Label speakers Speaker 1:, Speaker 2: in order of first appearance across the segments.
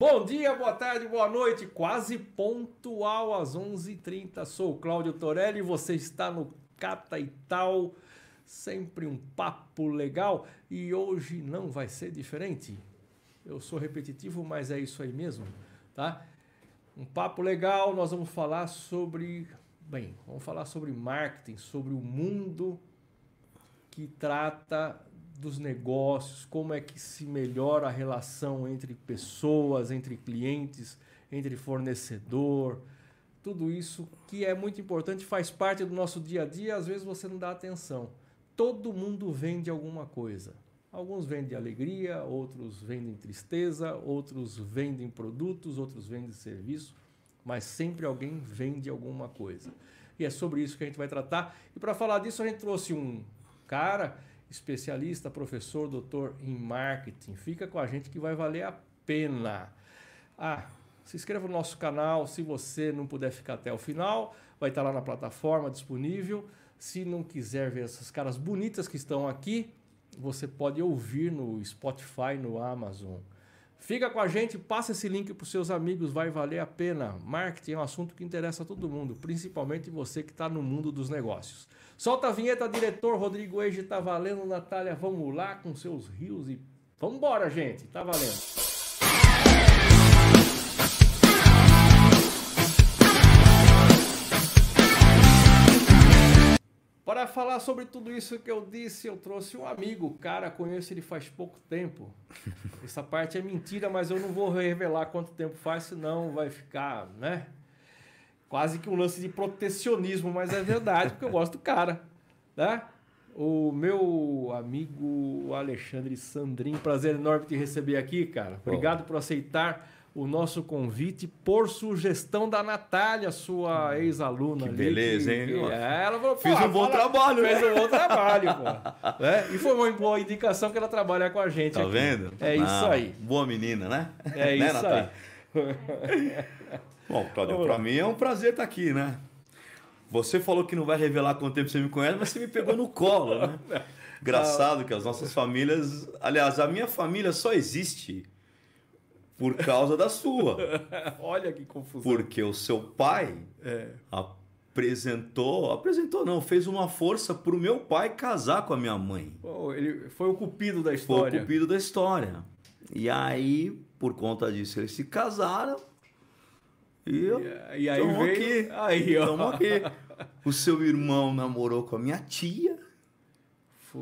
Speaker 1: Bom dia, boa tarde, boa noite, quase pontual às 11h30. Sou o Cláudio Torelli e você está no Cata e Tal, sempre um papo legal e hoje não vai ser diferente. Eu sou repetitivo, mas é isso aí mesmo, tá? Um papo legal, nós vamos falar sobre, bem, vamos falar sobre marketing, sobre o mundo que trata dos negócios, como é que se melhora a relação entre pessoas, entre clientes, entre fornecedor, tudo isso que é muito importante, faz parte do nosso dia a dia, às vezes você não dá atenção. Todo mundo vende alguma coisa. Alguns vendem alegria, outros vendem tristeza, outros vendem produtos, outros vendem serviço, mas sempre alguém vende alguma coisa. E é sobre isso que a gente vai tratar. E para falar disso, a gente trouxe um cara especialista, professor, doutor em marketing. Fica com a gente que vai valer a pena. Ah, se inscreva no nosso canal. Se você não puder ficar até o final, vai estar lá na plataforma disponível. Se não quiser ver essas caras bonitas que estão aqui, você pode ouvir no Spotify, no Amazon. Fica com a gente, passa esse link para os seus amigos, vai valer a pena. Marketing é um assunto que interessa a todo mundo, principalmente você que está no mundo dos negócios. Solta a vinheta, diretor Rodrigo Eiji, tá valendo, Natália, vamos lá com seus rios e vamos embora, gente, tá valendo. Para falar sobre tudo isso que eu disse, eu trouxe um amigo, cara, conheço ele faz pouco tempo. Essa parte é mentira, mas eu não vou revelar quanto tempo faz, senão vai ficar, né? quase que um lance de protecionismo, mas é verdade, porque eu gosto do cara, né? O meu amigo Alexandre Sandrin, prazer enorme te receber aqui, cara. Obrigado por aceitar o nosso convite por sugestão da Natália, sua ex-aluna.
Speaker 2: Que beleza,
Speaker 1: que,
Speaker 2: hein?
Speaker 1: Que, é, ela falou,
Speaker 2: Fiz um bom fala, trabalho,
Speaker 1: Fez né? um bom trabalho, pô. É? E foi uma boa indicação que ela trabalha com a gente
Speaker 2: Tá
Speaker 1: aqui.
Speaker 2: vendo?
Speaker 1: É isso
Speaker 2: Ah,
Speaker 1: aí.
Speaker 2: Boa menina, né?
Speaker 1: É
Speaker 2: Né,
Speaker 1: isso
Speaker 2: Natália?
Speaker 1: aí.
Speaker 2: Bom,
Speaker 1: lá.
Speaker 2: pra mim é um prazer estar aqui, né? Você falou que não vai revelar quanto tempo você me conhece, mas você me pegou no colo, né? Engraçado que as nossas famílias. Aliás, a minha família só existe por causa da sua.
Speaker 1: Olha que confusão.
Speaker 2: Porque o seu pai
Speaker 1: É.
Speaker 2: apresentou. Apresentou, não, fez uma força pro meu pai casar com a minha mãe.
Speaker 1: Pô, ele foi o cupido da
Speaker 2: Foi
Speaker 1: história.
Speaker 2: o cupido da história. E aí, por conta disso, eles se casaram. E eu.
Speaker 1: E, aí
Speaker 2: Tamo
Speaker 1: veio...
Speaker 2: aqui.
Speaker 1: Aí, ó.
Speaker 2: Estamos aqui. O seu irmão namorou com a minha tia.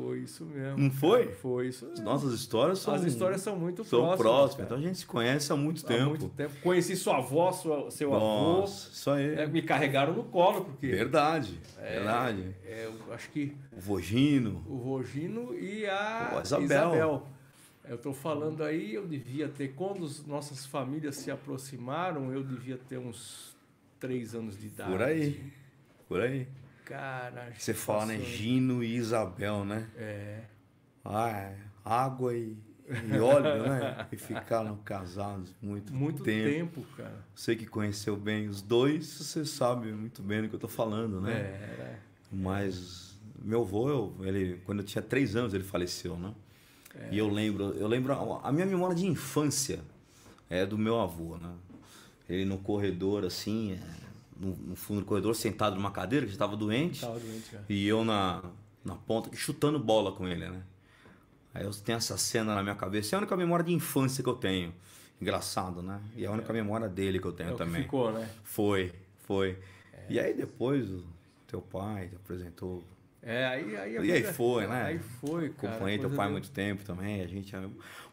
Speaker 1: Foi isso mesmo.
Speaker 2: Não foi?
Speaker 1: cara, Foi isso
Speaker 2: As
Speaker 1: mesmo.
Speaker 2: nossas histórias são,
Speaker 1: As histórias são muito
Speaker 2: são
Speaker 1: próximas.
Speaker 2: próximas. Então a gente se conhece há muito
Speaker 1: Há
Speaker 2: tempo.
Speaker 1: muito tempo. Conheci sua avó, sua, seu avô.
Speaker 2: Nossa, isso aí.
Speaker 1: É, me carregaram no colo, porque
Speaker 2: Verdade, verdade.
Speaker 1: é, eu acho que
Speaker 2: O Vogino.
Speaker 1: o Rogino e a
Speaker 2: Pô, Isabel.
Speaker 1: Isabel. Eu estou falando aí, eu devia ter, quando as nossas famílias se aproximaram, eu devia ter uns três anos de idade.
Speaker 2: Por aí. Por aí.
Speaker 1: Cara,
Speaker 2: Você fala, né? Gino e Isabel, né?
Speaker 1: É.
Speaker 2: Ah, é. água e, e óleo, né? E ficaram casados muito,
Speaker 1: Muito
Speaker 2: tempo.
Speaker 1: tempo, cara.
Speaker 2: Você que conheceu bem os dois, você sabe muito bem do que eu tô falando, né?
Speaker 1: É, era.
Speaker 2: Mas meu avô, eu- ele, quando eu tinha três anos, ele faleceu, né?
Speaker 1: É.
Speaker 2: E eu lembro, eu lembro a- a minha memória de infância é do meu avô, né? Ele no corredor, assim, é, no, no fundo do corredor, sentado numa cadeira, que já estava doente,
Speaker 1: Tava doente,
Speaker 2: e eu na, na ponta, chutando bola com ele, né? Aí eu tenho essa cena na minha cabeça, é a única memória de infância que eu tenho. Engraçado, né? E é a única memória dele que eu tenho
Speaker 1: É
Speaker 2: também.
Speaker 1: ficou, né?
Speaker 2: Foi, foi. E aí depois o teu pai te apresentou.
Speaker 1: É, aí, aí
Speaker 2: E aí foi, né?
Speaker 1: Aí foi, cara.
Speaker 2: Acompanhei teu pai há muito tempo também. A gente. é-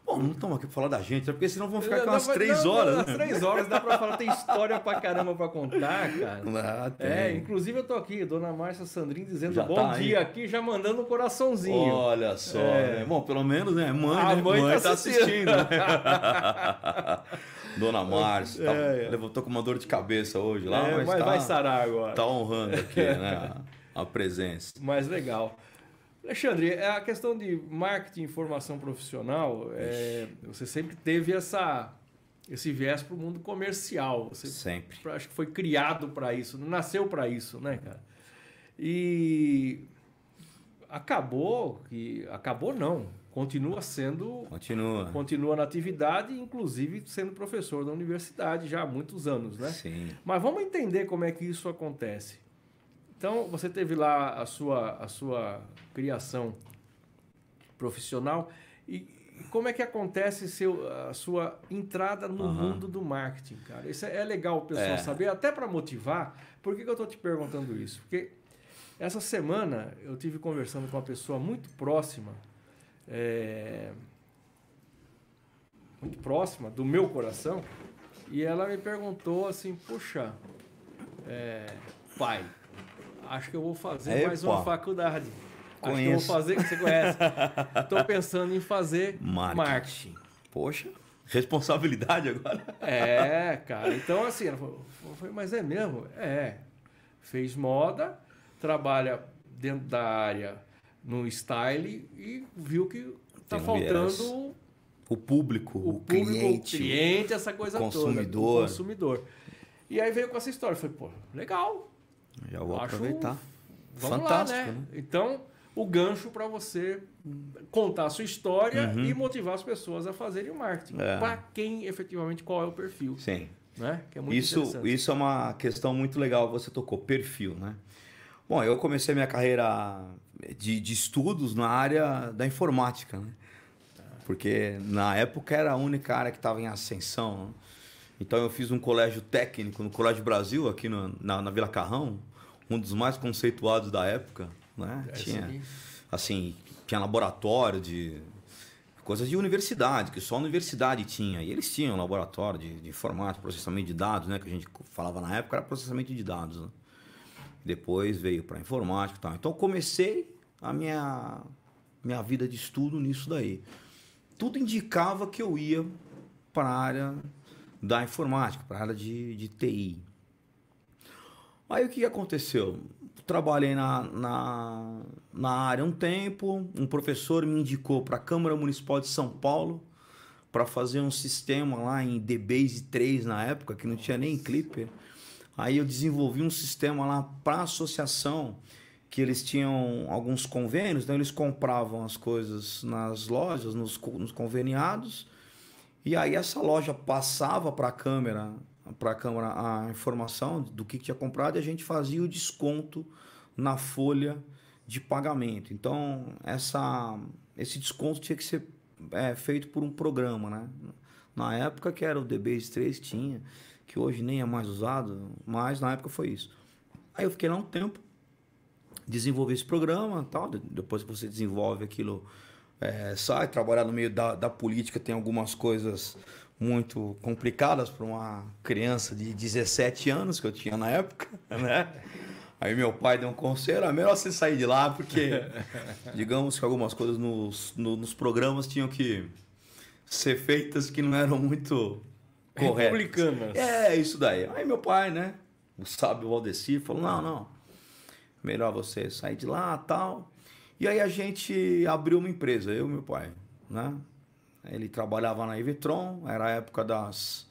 Speaker 2: Bom, não estamos aqui pra falar da gente, né? porque senão vamos ficar aqui umas três horas.
Speaker 1: Umas
Speaker 2: né?
Speaker 1: três horas dá pra falar, tem história pra caramba pra contar, cara.
Speaker 2: Ah, tem.
Speaker 1: É, inclusive eu tô aqui, dona Márcia Sandrin dizendo
Speaker 2: Já
Speaker 1: bom
Speaker 2: tá aí.
Speaker 1: dia aqui, já mandando um coraçãozinho.
Speaker 2: Olha só.
Speaker 1: É.
Speaker 2: né? Bom, pelo menos, né? Mãe,
Speaker 1: A
Speaker 2: né?
Speaker 1: mãe tá
Speaker 2: tá
Speaker 1: assistindo.
Speaker 2: né? Dona Márcia. tá-
Speaker 1: É, é.
Speaker 2: levantou com uma dor de cabeça hoje lá,
Speaker 1: É,
Speaker 2: mas,
Speaker 1: mas
Speaker 2: tá,
Speaker 1: vai sarar agora.
Speaker 2: tá honrando aqui, né? A, presença.
Speaker 1: Mais legal. Alexandre, é a questão de marketing e formação profissional, é, você sempre teve essa, esse viés para o mundo comercial. Você
Speaker 2: Sempre.
Speaker 1: acho que foi criado para isso, nasceu para isso, né, cara? E acabou que acabou não, continua sendo.
Speaker 2: Continua.
Speaker 1: Continua na atividade, inclusive sendo professor da universidade já há muitos anos, né?
Speaker 2: Sim.
Speaker 1: Mas vamos entender como é que isso acontece. Então, você teve lá a sua, a sua criação profissional e como é que acontece seu, a sua entrada no uhum. mundo do marketing, cara? Isso é, é legal o pessoal é. saber, até para motivar. Por que, que eu estou te perguntando isso? Porque essa semana eu tive conversando com uma pessoa muito próxima, é, muito próxima do meu coração, e ela me perguntou assim: Puxa, é, pai, acho que eu vou fazer mais uma faculdade. Conheço. Acho que eu vou fazer, que você conhece. Estou pensando em fazer marketing. marketing.
Speaker 2: Poxa, responsabilidade agora.
Speaker 1: É, cara. Então, assim, ela falou, mas é mesmo? É. Fez moda, trabalha dentro da área no style e viu que está faltando
Speaker 2: o público, o, o
Speaker 1: público,
Speaker 2: cliente,
Speaker 1: o cliente, essa coisa
Speaker 2: consumidor.
Speaker 1: toda, o consumidor. E aí veio com essa história, falei, pô, legal.
Speaker 2: Já vou Acho, aproveitar.
Speaker 1: Vamos Fantástico, lá, né? né? Então, o gancho para você contar a sua história uhum. e motivar as pessoas a fazerem o marketing. É. Para quem efetivamente qual é o perfil.
Speaker 2: Sim.
Speaker 1: Né?
Speaker 2: É isso, isso é uma questão muito legal você tocou, perfil, né? Bom, eu comecei minha carreira de, de estudos na área da informática, né? Porque na época era a única área que estava em ascensão. Né? Então eu fiz um colégio técnico no Colégio Brasil, aqui no, na, na Vila Carrão, um dos mais conceituados da época né? É, tinha, assim, tinha laboratório de coisas de universidade, que só a universidade tinha. E eles tinham laboratório de, de informática, processamento de dados, né? Que a gente falava na época era processamento de dados. Né? Depois veio para informática e tal. Então comecei a minha, minha vida de estudo nisso daí. Tudo indicava que eu ia para a área da informática, para a área de, de TI. Aí o que aconteceu? trabalhei na, na, na área um tempo, um professor me indicou para a Câmara Municipal de São Paulo para fazer um sistema lá em DBase 3 na época, que não tinha nem Clipper. Aí eu desenvolvi um sistema lá para a associação, que eles tinham alguns convênios, então eles compravam as coisas nas lojas, nos, nos conveniados, e aí essa loja passava para a câmera para a Câmara a informação do que tinha comprado e a gente fazia o desconto na folha de pagamento. Então, essa, esse desconto tinha que ser é, feito por um programa, né? Na época que era o DBase 3 tinha, que hoje nem é mais usado, mas na época foi isso. Aí eu fiquei lá um tempo, desenvolvi esse programa tal, depois você desenvolve aquilo, é, sai, trabalhar no meio da, da política tem algumas coisas muito complicadas para uma criança de 17 anos que eu tinha na época, né? Aí meu pai deu um conselho, é melhor você sair de lá, porque digamos que algumas coisas nos, no, nos programas tinham que ser feitas que não eram muito corretas.
Speaker 1: Republicanas.
Speaker 2: É, isso daí. Aí meu pai, né, o sábio Valdeci, falou, não, não, melhor você sair de lá tal. E aí a gente abriu uma empresa, eu e meu pai, né? Ele trabalhava na Ivitron, era a época das,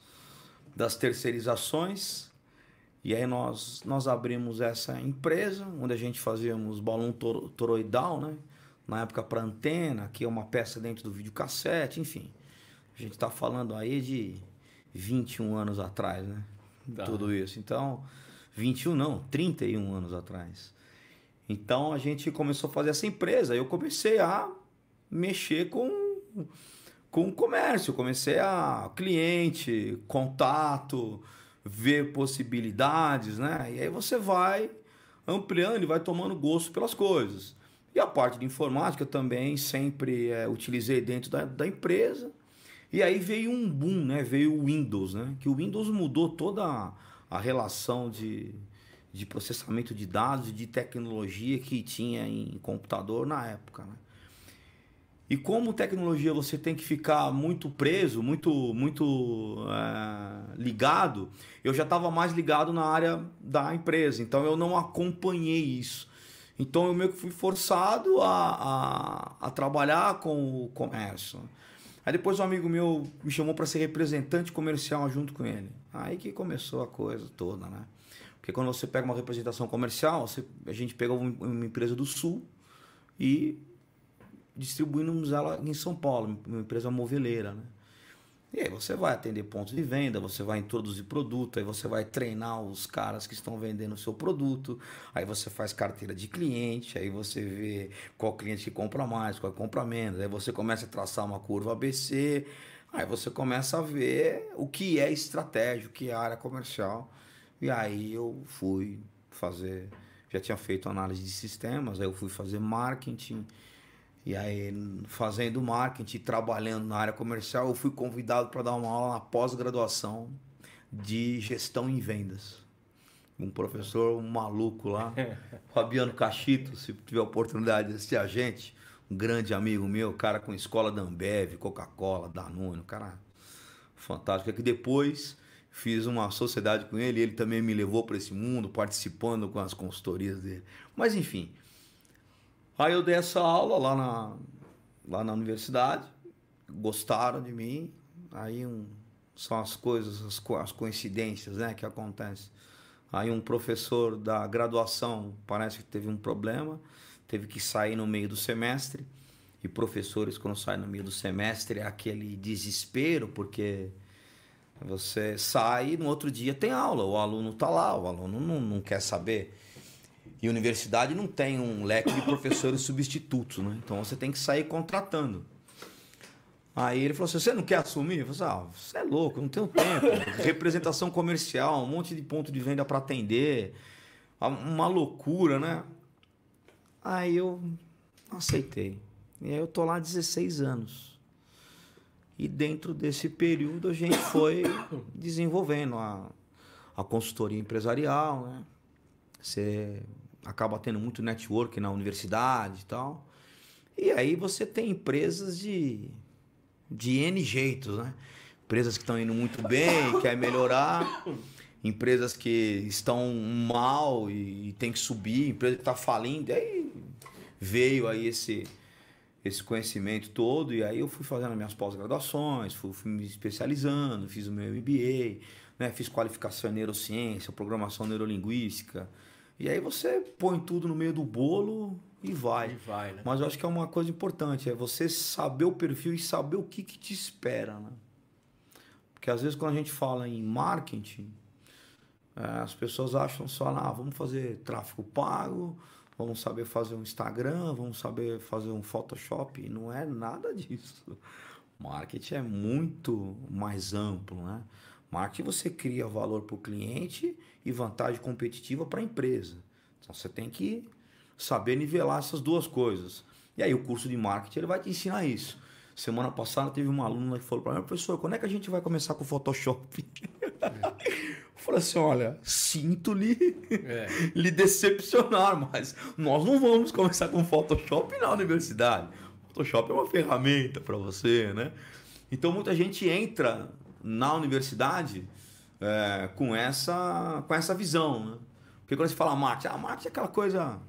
Speaker 2: das terceirizações. E aí nós, nós abrimos essa empresa, onde a gente fazíamos balão tor toroidal, né? Na época para antena, que é uma peça dentro do videocassete, enfim. A gente está falando aí de 21 anos atrás, né? Dá. Tudo isso. Então, 21 não, 31 anos atrás. Então a gente começou a fazer essa empresa. Eu comecei a mexer com com o comércio. Comecei a cliente, contato, ver possibilidades, né? E aí você vai ampliando e vai tomando gosto pelas coisas. E a parte de informática também sempre é, utilizei dentro da, da empresa. E aí veio um boom, né? Veio o Windows, né? Que o Windows mudou toda a, a relação de, de processamento de dados e de tecnologia que tinha em computador na época, né? E como tecnologia você tem que ficar muito preso, muito, muito é, ligado, eu já estava mais ligado na área da empresa, então eu não acompanhei isso. Então eu meio que fui forçado a, a, a trabalhar com o comércio. Aí depois um amigo meu me chamou para ser representante comercial junto com ele. Aí que começou a coisa toda, né? Porque quando você pega uma representação comercial, você, a gente pegou uma empresa do sul e distribuímos ela em São Paulo, uma empresa moveleira, né? E aí você vai atender pontos de venda, você vai introduzir produto, aí você vai treinar os caras que estão vendendo o seu produto, aí você faz carteira de cliente, aí você vê qual cliente que compra mais, qual compra menos, aí você começa a traçar uma curva ABC, aí você começa a ver o que é estratégia, o que é área comercial. E aí eu fui fazer, já tinha feito análise de sistemas, aí eu fui fazer marketing, e aí, fazendo marketing, trabalhando na área comercial, eu fui convidado para dar uma aula na pós-graduação de gestão em vendas. Um professor um maluco lá, Fabiano Cachito, se tiver oportunidade de assistir a gente, um grande amigo meu, cara com escola da Ambev, Coca-Cola, Danone, um cara fantástico. É que depois fiz uma sociedade com ele, ele também me levou para esse mundo, participando com as consultorias dele. Mas enfim, Aí eu dei essa aula lá na, lá na universidade, gostaram de mim, aí um, são as coisas, as, as coincidências né, que acontecem. Aí um professor da graduação parece que teve um problema, teve que sair no meio do semestre. E professores, quando saem no meio do semestre, é aquele desespero, porque você sai no outro dia tem aula, o aluno está lá, o aluno não, não quer saber. E universidade não tem um leque de professores substitutos, né? Então você tem que sair contratando. Aí ele falou assim: você não quer assumir? Eu falei assim, ah, você é louco, não tenho tempo. Representação comercial, um monte de ponto de venda para atender. Uma loucura, né? Aí eu aceitei. E aí eu tô lá 16 anos. E dentro desse período a gente foi desenvolvendo a, a consultoria empresarial, né? Você acaba tendo muito network na universidade e tal. E aí você tem empresas de, de N jeitos, né? Empresas que estão indo muito bem, quer melhorar. Empresas que estão mal e, e tem que subir. Empresa que está falindo. E aí veio aí esse, esse conhecimento todo. E aí eu fui fazendo minhas pós-graduações, fui, fui, me especializando, fiz o meu MBA, né? fiz qualificação em neurociência, programação neurolinguística e aí você põe tudo no meio do bolo e vai.
Speaker 1: E vai né?
Speaker 2: Mas eu acho que é uma coisa importante, é você saber o perfil e saber o que, que te espera, né? Porque às vezes quando a gente fala em marketing, é, as pessoas acham só, ah, vamos fazer tráfego pago, vamos saber fazer um Instagram, vamos saber fazer um Photoshop. Não é nada disso. Marketing é muito mais amplo, né? Marketing você cria valor para o cliente e vantagem competitiva para a empresa. Então você tem que saber nivelar essas duas coisas. E aí o curso de marketing ele vai te ensinar isso. Semana passada teve uma aluna que falou para mim, professor, quando é que a gente vai começar com o Photoshop? É. Falei assim, olha, sinto lhe, é. lhe decepcionar, mas nós não vamos começar com Photoshop na universidade. Photoshop é uma ferramenta para você, né? Então muita gente entra na universidade é, com, essa, com essa visão. Né? Porque quando você fala marketing, a marketing é aquela coisa.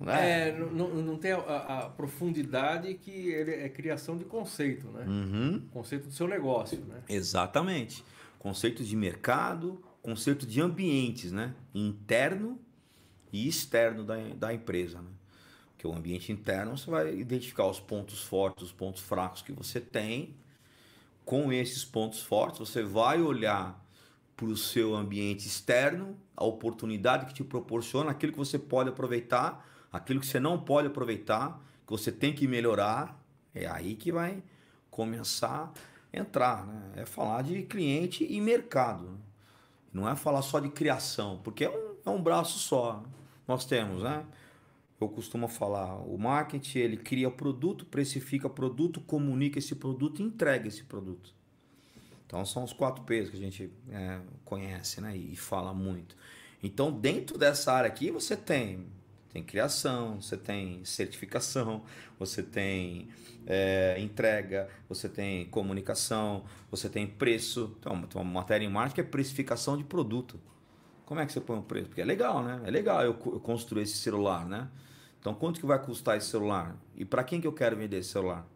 Speaker 1: Né? É, não, não tem a, a, profundidade que ele é criação de conceito, né?
Speaker 2: Uhum.
Speaker 1: Conceito do seu negócio, né?
Speaker 2: Exatamente. Conceito de mercado, conceito de ambientes, né? Interno e externo da, da empresa, né? Porque o ambiente interno você vai identificar os pontos fortes, os pontos fracos que você tem com esses pontos fortes, você vai olhar para o seu ambiente externo, a oportunidade que te proporciona, aquilo que você pode aproveitar, aquilo que você não pode aproveitar, que você tem que melhorar. É aí que vai começar entrar. Né? É falar de cliente e mercado. Não é falar só de criação, porque é um, é um braço só. Nós temos, né? eu costumo falar, o marketing ele cria produto, precifica produto, comunica esse produto e entrega esse produto. Então são os quatro P's que a gente é, conhece né? e fala muito. Então dentro dessa área aqui você tem tem criação, você tem certificação, você tem é, entrega, você tem comunicação, você tem preço. Então, uma matéria em marketing é precificação de produto. Como é que você põe o preço? Porque é legal, né? É legal eu, eu construir esse celular, né? Então, quanto que vai custar esse celular? E para quem que eu quero vender esse celular?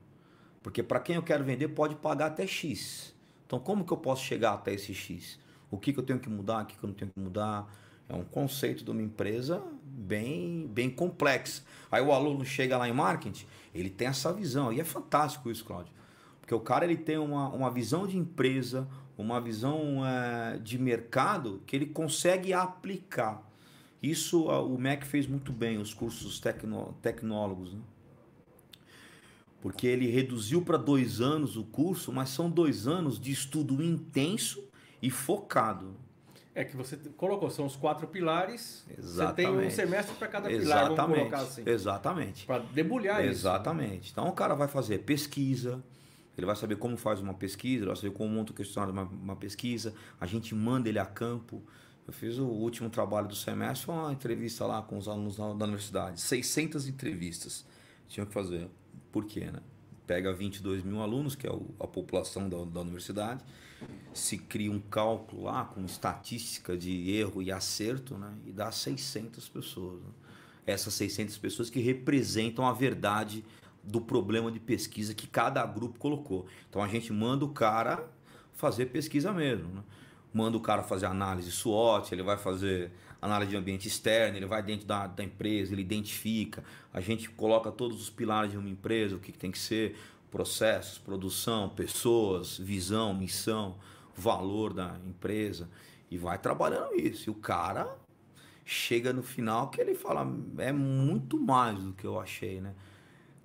Speaker 2: Porque para quem eu quero vender pode pagar até X. Então, como que eu posso chegar até esse X? O que, que eu tenho que mudar, o que, que eu não tenho que mudar? É um conceito de uma empresa bem, bem complexo. Aí o aluno chega lá em marketing, ele tem essa visão. E é fantástico isso, Cláudio. Porque o cara ele tem uma, uma visão de empresa, uma visão é, de mercado que ele consegue aplicar. Isso o MEC fez muito bem, os cursos tecno, tecnólogos. Né? Porque ele reduziu para dois anos o curso, mas são dois anos de estudo intenso e focado.
Speaker 1: É que você colocou, são os quatro pilares.
Speaker 2: Exatamente.
Speaker 1: Você tem um semestre para cada pilar,
Speaker 2: Exatamente.
Speaker 1: vamos colocar assim.
Speaker 2: Exatamente.
Speaker 1: Para debulhar isso.
Speaker 2: Exatamente. Então o cara vai fazer pesquisa, ele vai saber como faz uma pesquisa, ele vai saber como monta o questionário de uma, uma pesquisa, a gente manda ele a campo. Eu fiz o último trabalho do semestre, foi uma entrevista lá com os alunos da, da universidade. 600 entrevistas tinham que fazer. Por quê, né? Pega 22 mil alunos, que é a população da, da universidade, se cria um cálculo lá com estatística de erro e acerto, né? E dá 600 pessoas. Né? Essas 600 pessoas que representam a verdade do problema de pesquisa que cada grupo colocou. Então a gente manda o cara fazer pesquisa mesmo, né? manda o cara fazer análise SWOT, ele vai fazer análise de ambiente externo, ele vai dentro da, da empresa, ele identifica, a gente coloca todos os pilares de uma empresa, o que, que tem que ser, processos, produção, pessoas, visão, missão, valor da empresa, e vai trabalhando isso. E o cara chega no final que ele fala, é muito mais do que eu achei, né?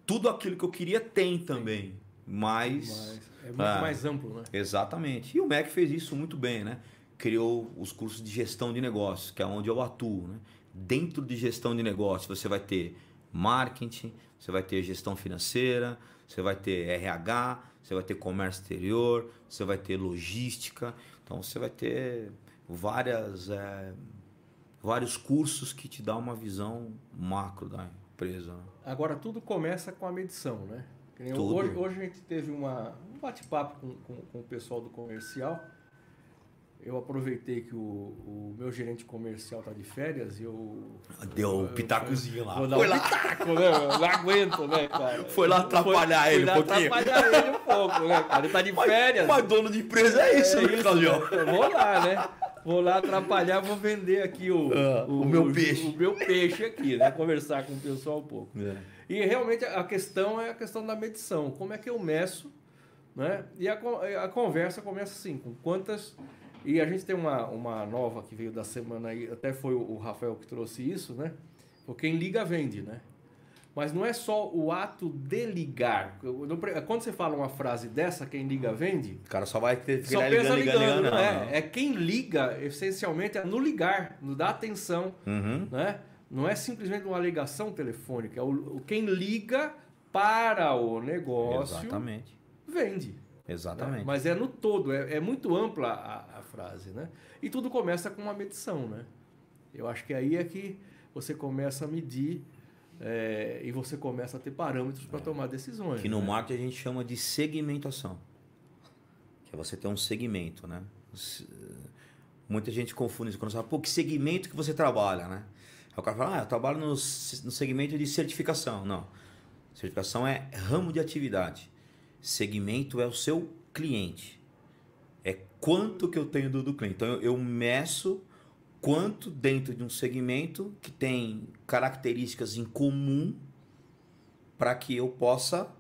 Speaker 2: Tudo aquilo que eu queria tem também, mas...
Speaker 1: Mas é muito é, mais amplo, né?
Speaker 2: Exatamente. E o MEC fez isso muito bem, né? Criou os cursos de gestão de negócios, que é onde eu atuo, né? Dentro de gestão de negócios, você vai ter marketing, você vai ter gestão financeira, você vai ter RH, você vai ter comércio exterior, você vai ter logística. Então você vai ter várias, é, vários cursos que te dão uma visão macro da empresa. Né?
Speaker 1: Agora tudo começa com a medição, né? Hoje, hoje, a gente teve uma, um bate-papo com, com, com, o pessoal do comercial. Eu aproveitei que o, o meu gerente comercial está de férias e eu.
Speaker 2: Deu um pitacozinho lá. Vou
Speaker 1: dar Foi um lá. pitaco, né? Não aguento, né, cara?
Speaker 2: Foi lá atrapalhar foi, ele um pouquinho.
Speaker 1: atrapalhar ele um pouco, né, cara? Ele tá de férias.
Speaker 2: Mas, mas dono de empresa é isso, é né, Claudio?
Speaker 1: Vou lá, né? Vou lá atrapalhar, vou vender aqui o,
Speaker 2: uh, o, o, meu
Speaker 1: o,
Speaker 2: peixe.
Speaker 1: O, meu peixe aqui, né? Conversar com o pessoal um pouco.
Speaker 2: É.
Speaker 1: E realmente a questão é a questão da medição. Como é que eu meço? Né? E a, a conversa começa assim, com quantas. E a gente tem uma, uma nova que veio da semana aí, até foi o Rafael que trouxe isso, né? Porque quem liga vende, né? Mas não é só o ato de ligar. Quando você fala uma frase dessa, quem liga vende.
Speaker 2: O cara só vai ter
Speaker 1: só pensa ligando, ligando, ligando, não, é. Não. É quem liga, essencialmente, é no ligar, no dar atenção.
Speaker 2: Uhum.
Speaker 1: Né? Não é simplesmente uma ligação telefônica. É o, quem liga para o negócio.
Speaker 2: Exatamente.
Speaker 1: Vende.
Speaker 2: Exatamente.
Speaker 1: Né? Mas é no todo, é, é muito ampla a, frase, né? E tudo começa com uma medição, né? Eu acho que aí é que você começa a medir é, e você começa a ter parâmetros para é. tomar decisões.
Speaker 2: Que no né? marketing a gente chama de segmentação. Que é você ter um segmento, né? Muita gente confunde isso quando fala, pô, que segmento que você trabalha, né? Aí o cara fala, ah, eu trabalho no, no segmento de certificação. Não. Certificação é ramo de atividade. Segmento é o seu cliente. Quanto que eu tenho do, do cliente. Então eu, eu meço quanto dentro de um segmento que tem características em comum para que eu possa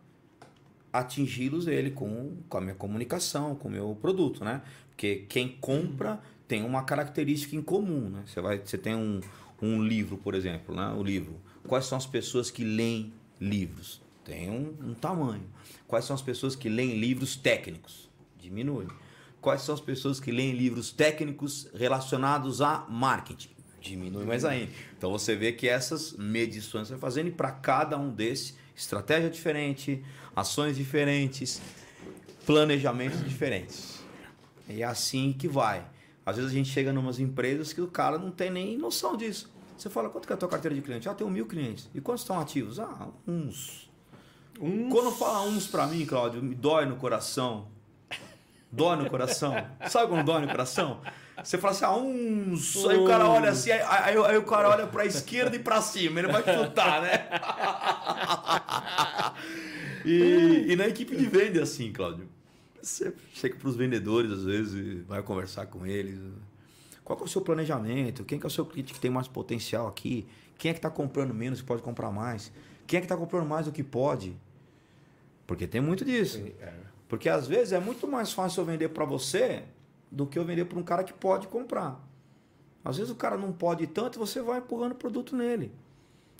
Speaker 2: atingi-los ele com, com a minha comunicação, com o meu produto, né? Porque quem compra tem uma característica em comum, né? Você vai, você tem um, um livro, por exemplo, né? o livro. Quais são as pessoas que leem livros? Tem um, um tamanho. Quais são as pessoas que leem livros técnicos? Diminui. Quais são as pessoas que leem livros técnicos relacionados a marketing? Diminui mais ainda. Então você vê que essas medições você vai fazendo e para cada um desses, estratégia diferente, ações diferentes, planejamentos diferentes. E é assim que vai. Às vezes a gente chega em umas empresas que o cara não tem nem noção disso. Você fala, quanto que é a tua carteira de cliente? Ah, tenho mil clientes. E quantos estão ativos? Ah, uns. uns. Quando fala uns para mim, Cláudio, me dói no coração. Dói no coração. Sabe quando dói no coração? Você fala assim, ah, uns. Aí o cara olha assim, aí, aí, aí o cara olha pra esquerda e pra cima, ele vai chutar, né? e, e na equipe de venda é assim, Cláudio. Você chega pros vendedores, às vezes, vai conversar com eles. Qual é o seu planejamento? Quem que é o seu cliente que tem mais potencial aqui? Quem é que está comprando menos que pode comprar mais? Quem é que está comprando mais do que pode? Porque tem muito disso. É. Porque às vezes é muito mais fácil eu vender para você do que eu vender para um cara que pode comprar. Às vezes o cara não pode tanto, você vai empurrando o produto nele.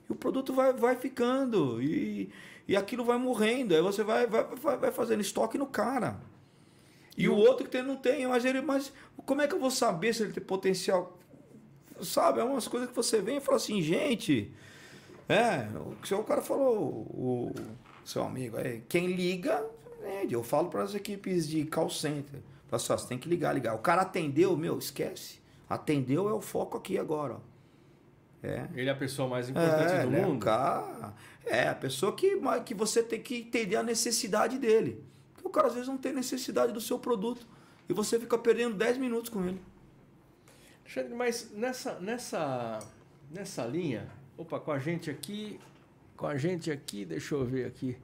Speaker 2: E o produto vai, vai ficando e, e aquilo vai morrendo. Aí você vai, vai, vai fazendo estoque no cara. E, e o outro que tem, não tem, mas ele, mas como é que eu vou saber se ele tem potencial? Sabe, é umas coisas que você vem e fala assim, gente, é, o, o cara falou, o, seu amigo, é, quem liga, vende. Eu falo para as equipes de call center, falo assim, você tem que ligar, ligar. O cara atendeu, meu, esquece. Atendeu é o foco aqui agora.
Speaker 1: É. Ele é a pessoa mais importante é, do
Speaker 2: né?
Speaker 1: mundo?
Speaker 2: Cara, é a pessoa que, que você tem que entender a necessidade dele. Porque o cara às vezes não tem necessidade do seu produto. E você fica perdendo 10 minutos com ele.
Speaker 1: Alexandre, mas nessa, nessa, nessa linha, opa, com a gente aqui, com a gente aqui, deixa eu ver aqui.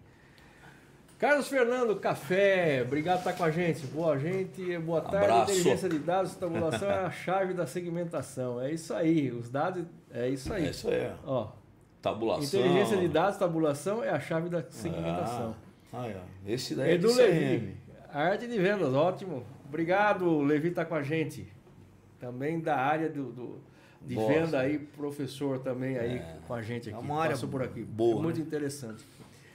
Speaker 1: Carlos Fernando, café, obrigado por estar com a gente. Boa gente, boa tarde. Abraço. Inteligência de dados, tabulação é a chave da segmentação. É isso aí, os dados, é isso aí.
Speaker 2: É isso aí.
Speaker 1: Ó,
Speaker 2: tabulação.
Speaker 1: Inteligência de dados, tabulação é a chave da segmentação.
Speaker 2: Ah, ah é. Esse daí
Speaker 1: Edu é Levi, arte de vendas, ótimo. Obrigado, Levi está com a gente. Também da área do, do de venda aí, professor também aí é. com a gente aqui. É
Speaker 2: uma área
Speaker 1: Passou por aqui.
Speaker 2: Boa.
Speaker 1: Muito
Speaker 2: né?
Speaker 1: interessante.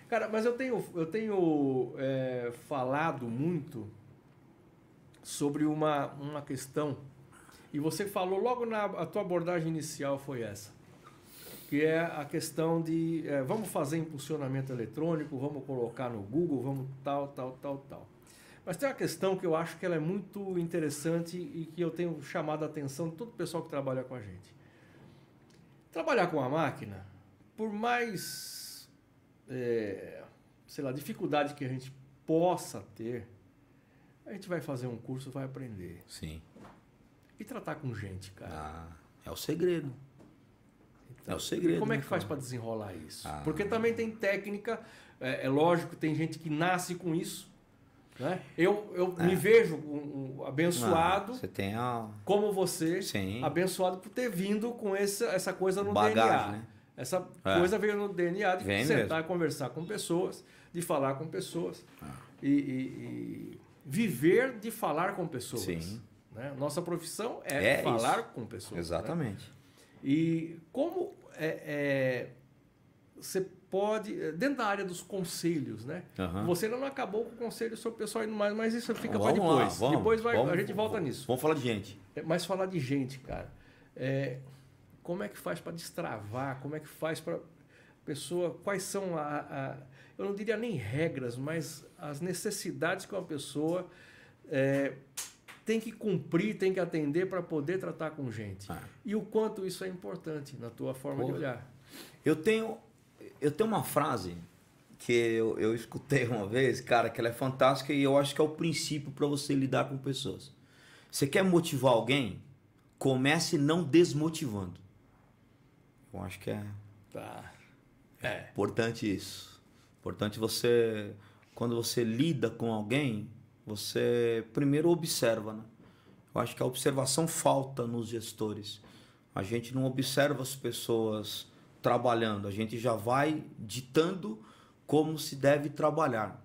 Speaker 1: Cara, mas eu tenho, eu tenho é, falado muito sobre uma, uma questão, e você falou logo na a tua abordagem inicial foi essa, que é a questão de é, vamos fazer impulsionamento eletrônico, vamos colocar no Google, vamos tal, tal, tal, tal. Mas tem uma questão que eu acho que ela é muito interessante e que eu tenho chamado a atenção de todo o pessoal que trabalha com a gente. Trabalhar com a máquina, por mais, é, sei lá, dificuldade que a gente possa ter, a gente vai fazer um curso, vai aprender.
Speaker 2: Sim.
Speaker 1: E tratar com gente, cara.
Speaker 2: Ah, é o segredo. Então, é o segredo.
Speaker 1: Como é né, que faz para desenrolar isso? Ah. Porque também tem técnica, é, é lógico, tem gente que nasce com isso né? Eu, eu é. me vejo um, um abençoado
Speaker 2: você tem a...
Speaker 1: como você,
Speaker 2: Sim.
Speaker 1: abençoado por ter vindo com essa, essa coisa no Bagagem, DNA. Né? Essa é. coisa veio no DNA de Vem sentar mesmo. e conversar com pessoas, de falar com pessoas ah. e, e, e, viver de falar com pessoas.
Speaker 2: Sim.
Speaker 1: Né? Nossa profissão é,
Speaker 2: é
Speaker 1: falar isso. com pessoas. Né?
Speaker 2: Exatamente.
Speaker 1: E como é, é, você pode, eh, dentro da área dos conselhos, né? Uhum. Você ainda não acabou com o conselho sobre o pessoal indo mais, mas isso fica para depois. Lá, vamos, depois vai, vamos, a gente volta
Speaker 2: vamos,
Speaker 1: nisso.
Speaker 2: Vamos falar de gente.
Speaker 1: É, mas falar de gente, cara. É, como é que faz para destravar? Como é que faz para pessoa? Quais são a, a, eu não diria nem regras, mas as necessidades que uma pessoa é, tem que cumprir, tem que atender para poder tratar com gente. Ah. E o quanto isso é importante na tua forma Pô, de olhar.
Speaker 2: Eu tenho eu tenho uma frase que eu, eu escutei uma vez, cara, que ela é fantástica e eu acho que é o princípio para você lidar com pessoas. Você quer motivar alguém? Comece não desmotivando. Eu acho que é.
Speaker 1: Tá.
Speaker 2: É. Importante isso. Importante você, quando você lida com alguém, você primeiro observa, né? Eu acho que a observação falta nos gestores. A gente não observa as pessoas trabalhando, a gente já vai ditando como se deve trabalhar.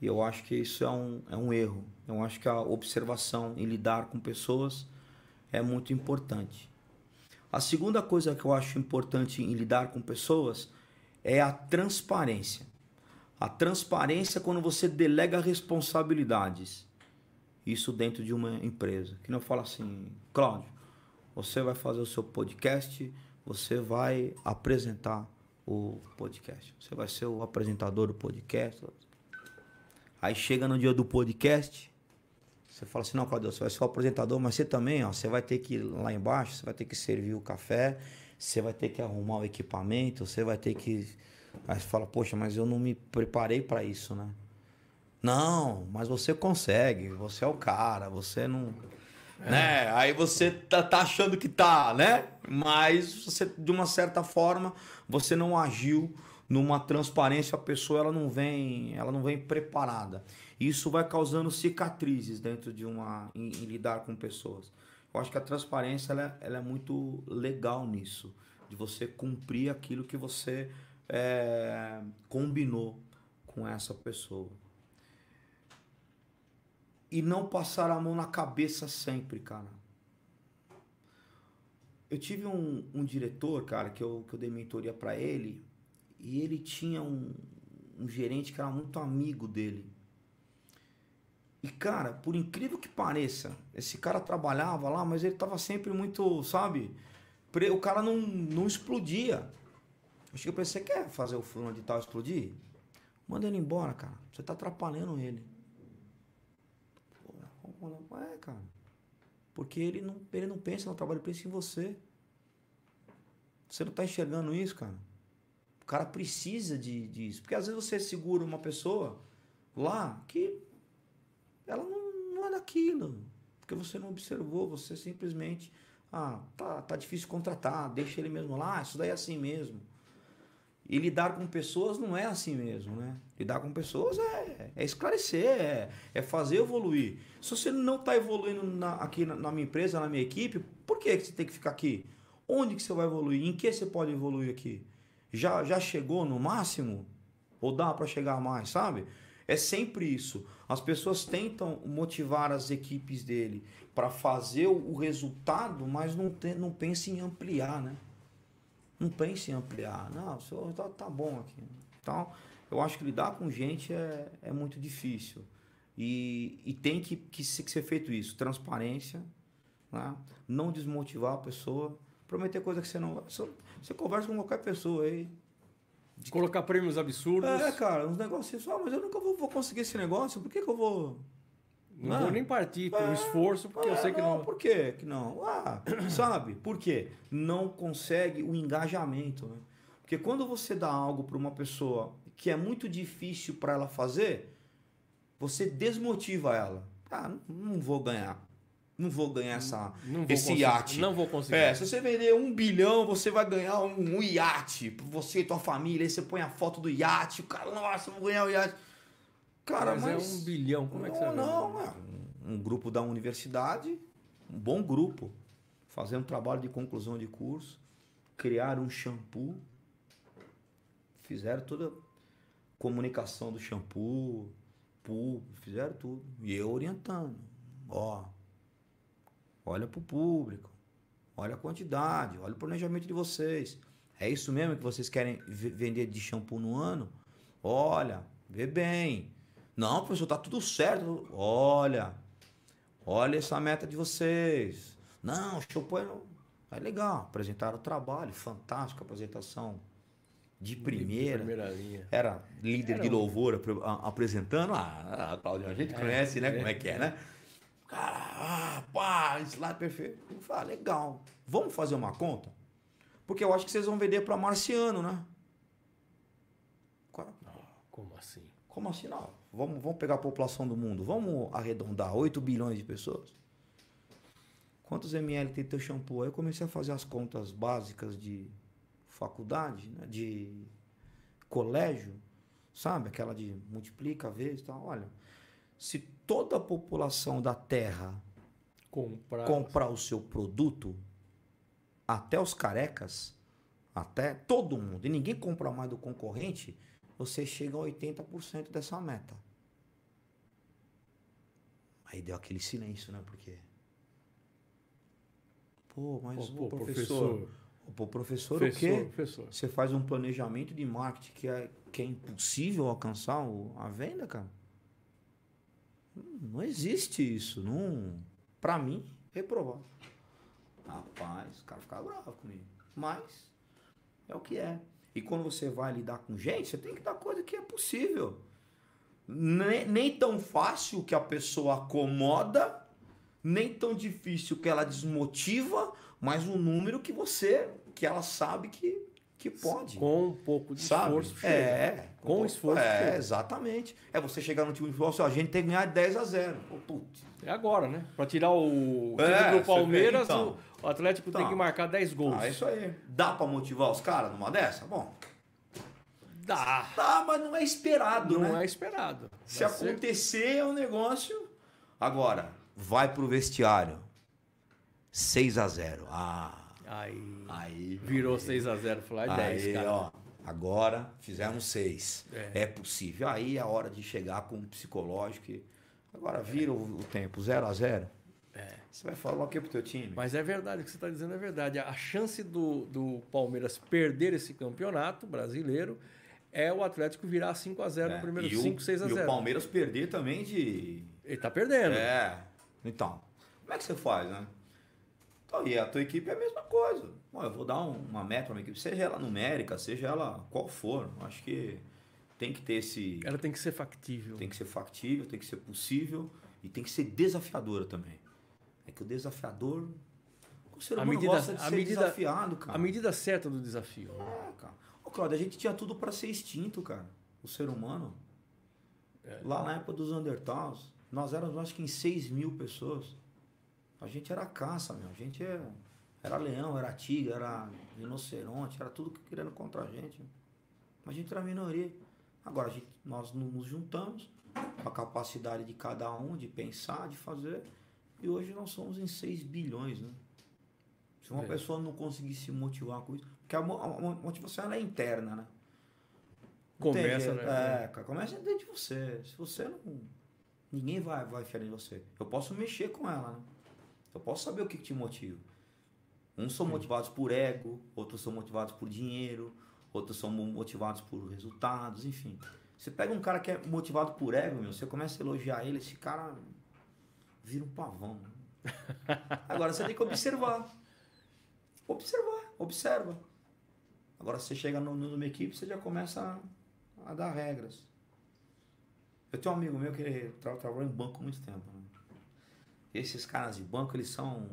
Speaker 2: E eu acho que isso é um, é um erro. Eu acho que a observação em lidar com pessoas é muito importante. A segunda coisa que eu acho importante em lidar com pessoas é a transparência. A transparência quando você delega responsabilidades. Isso dentro de uma empresa. Que não fala assim, Cláudio, você vai fazer o seu podcast, você vai apresentar o podcast. Você vai ser o apresentador do podcast. Aí chega no dia do podcast, você fala assim, não, Claudio, você vai ser o apresentador, mas você também, ó, você vai ter que ir lá embaixo, você vai ter que servir o café, você vai ter que arrumar o equipamento, você vai ter que. Aí você fala, poxa, mas eu não me preparei para isso, né? Não, mas você consegue, você é o cara, você não. É. Né? Aí você tá, tá, achando que tá, né? Mas você, de uma certa forma, você não agiu numa transparência, a pessoa ela não vem, ela não vem preparada. Isso vai causando cicatrizes dentro de uma em, em lidar com pessoas. Eu acho que a transparência ela, ela é muito legal nisso, de você cumprir aquilo que você é, combinou com essa pessoa. E não passar a mão na cabeça sempre, cara. Eu tive um, um diretor, cara, que eu, que eu dei mentoria para ele, e ele tinha um, um gerente que era muito amigo dele. E, cara, por incrível que pareça, esse cara trabalhava lá, mas ele tava sempre muito, sabe? O cara não, não explodia. Eu cheguei pra ele, você quer fazer o fulano de tal explodir? Manda ele embora, cara. Você tá atrapalhando ele. É, cara. Porque ele não, ele não pensa no trabalho, ele pensa em você. Você não tá enxergando isso, cara? O cara precisa de, disso. Porque às vezes você segura uma pessoa lá que ela não, não é daquilo. Porque você não observou, você simplesmente. Ah, tá, tá difícil contratar, deixa ele mesmo lá, isso daí é assim mesmo. E lidar com pessoas não é assim mesmo, né? Lidar com pessoas é, é esclarecer, é, é, fazer evoluir. Se você não está evoluindo na, aqui na, na, minha empresa, na minha equipe, por que, que você tem que ficar aqui? Onde que você vai evoluir? Em que você pode evoluir aqui? Já, já chegou no máximo? Ou dá para chegar mais, sabe? É sempre isso. As pessoas tentam motivar as equipes dele para fazer o resultado, mas não, tem, não pensa em ampliar, né? Não pense em ampliar. Não, o senhor tá, tá bom aqui. Então, eu acho que lidar com gente é, é muito difícil. E, e tem que, que, ser feito isso. Transparência, né? não desmotivar a pessoa, prometer coisa que você não... Você, você conversa com qualquer pessoa aí,
Speaker 1: de colocar prêmios absurdos.
Speaker 2: É, cara, uns negócios. Ah, mas eu nunca vou, vou conseguir esse negócio, por que, que eu vou.
Speaker 1: Não, não vou nem partir pelo é, esforço, porque eu sei que não.
Speaker 2: não. Por que que não? Ah, sabe? Por quê? Não consegue o engajamento, né? Porque quando você dá algo para uma pessoa que é muito difícil para ela fazer, você desmotiva ela. Ah, não vou ganhar. Não vou ganhar essa,
Speaker 1: não vou
Speaker 2: esse iate.
Speaker 1: Não vou conseguir.
Speaker 2: É, se você vender um bilhão, você vai ganhar um, um iate. Você e tua família. Aí você põe a foto do iate. O cara, nossa, vou ganhar o iate.
Speaker 1: Cara, mas, mas, é um bilhão. Como
Speaker 2: não,
Speaker 1: é que você vai
Speaker 2: Não, é um, grupo da universidade, um bom grupo, fazendo trabalho de conclusão de curso, criaram um shampoo, fizeram toda a comunicação do shampoo, fizeram tudo. E eu orientando. Ó, olha para o público, olha a quantidade, olha o planejamento de vocês. É isso mesmo que vocês querem vender de shampoo no ano? Olha, vê bem. Não, professor, tá tudo certo. Olha, olha essa meta de vocês. Não, shampoo é, é legal. Apresentaram o trabalho, fantástica apresentação. De primeira. De primeira linha. Era líder Era de louvor apresentando. Ah, a Claudia, a gente é, conhece, né? É, como é que é, né? Cara, ah, pá, slide perfeito. Eu falei, ah, legal. Vamos fazer uma conta? Porque eu acho que vocês vão vender para marciano, né?
Speaker 1: Como assim?
Speaker 2: Como assim? Não. Vamos, vamos pegar a população do mundo. Vamos arredondar 8 bilhões de pessoas. Quantos ml tem teu shampoo? Aí eu comecei a fazer as contas básicas de faculdade, né? de colégio, sabe? Aquela de multiplica vezes e tal. Olha, se toda a população da Terra comprar, comprar o seu produto, até os carecas, até todo mundo, e ninguém compra mais do concorrente, você chega a 80% dessa meta. Aí deu aquele silêncio, né? Porque. Pô, mas pô, o pô, professor. professor. Pô, professor, professor, o quê? Professor. Você faz um planejamento de marketing que é, que é impossível alcançar o, a venda, cara? Não existe isso. Não. Pra mim, reprovado. Rapaz, o cara ficava bravo comigo. Mas é o que é. E quando você vai lidar com gente, você tem que dar coisa que é possível. Nem, nem tão fácil que a pessoa acomoda, nem tão difícil que ela desmotiva, mas um número que você, que ela sabe que que pode.
Speaker 1: Com um pouco de sabe? esforço.
Speaker 2: Chega. É.
Speaker 1: Com, com esforço.
Speaker 2: É, chega. exatamente. É você chegar no time de futebol, a gente tem que ganhar 10 a 0. Putz.
Speaker 1: É agora, né? Para tirar o é, do Palmeiras, então. o Atlético então. tem que marcar 10 gols.
Speaker 2: Ah, isso aí. Dá para motivar os caras numa dessa? Bom.
Speaker 1: Dá.
Speaker 2: Dá, mas não é esperado,
Speaker 1: não
Speaker 2: né?
Speaker 1: Não é esperado.
Speaker 2: Se Vai acontecer, ser... é um negócio. Agora, vai pro vestiário. 6 a 0 Ah.
Speaker 1: Aí,
Speaker 2: Aí.
Speaker 1: virou 6 a 0 Falou, é 10,
Speaker 2: Aí,
Speaker 1: cara.
Speaker 2: ó. Agora fizemos 6.
Speaker 1: É.
Speaker 2: É. possível. Aí é a hora de chegar com o psicológico. e- Agora vira o, o tempo 0 a 0 Você vai falar o que pro teu time?
Speaker 1: Mas é verdade, o que você está dizendo é verdade. A chance do, do Palmeiras perder esse campeonato brasileiro é o Atlético virar 5 a 0
Speaker 2: É,
Speaker 1: no primeiro
Speaker 2: e o-
Speaker 1: 5, 6 a
Speaker 2: E o
Speaker 1: 0
Speaker 2: Palmeiras perder também de.
Speaker 1: Ele tá perdendo.
Speaker 2: É. Então, como é que você faz, né? Então, e a tua equipe é a mesma coisa. Bom, eu vou dar um- uma meta para minha equipe, seja ela numérica, seja ela qual for. Acho que tem que ter esse.
Speaker 1: Ela tem que ser factível.
Speaker 2: Tem que ser factível, tem que ser possível e tem que ser desafiadora também. É que o desafiador. O ser
Speaker 1: A
Speaker 2: humano
Speaker 1: medida-
Speaker 2: gosta de
Speaker 1: a
Speaker 2: ser
Speaker 1: medida-
Speaker 2: desafiado, cara.
Speaker 1: A medida certa do desafio.
Speaker 2: É, cara. Claudio, a gente tinha tudo para ser extinto, cara. O ser humano.
Speaker 1: É.
Speaker 2: Lá na época dos Undertals, nós éramos acho que em 6 mil pessoas. A gente era caça, meu. A gente era, era leão, era tigre, era rinoceronte, era tudo querendo contra a gente. Mas a gente era a minoria. Agora, a gente, nós no- nos juntamos com a capacidade de cada um de pensar, de fazer. E hoje nós somos em 6 bilhões, né? Se uma
Speaker 1: É.
Speaker 2: pessoa não conseguir se motivar com isso. Porque a, mo- a mo- motivação ela é interna, né? Não
Speaker 1: Começa, né?
Speaker 2: É, cara, começa dentro de você. Se você não. Ninguém vai, vai enfiar em você. Eu posso mexer com ela, né? Eu posso saber o que, que te motiva. Uns são motivados por ego, outros são motivados por dinheiro, outros são mo- motivados por resultados, enfim. Você pega um cara que é motivado por ego, meu, você começa a elogiar ele, esse cara vira um pavão. né? Agora você tem que observar. Observar, observa. Agora você chega no- numa equipe, você já começa a, a dar regras. Eu tenho um amigo meu que tra trabalhou em banco há muito tempo. né? Esses caras de banco, eles são,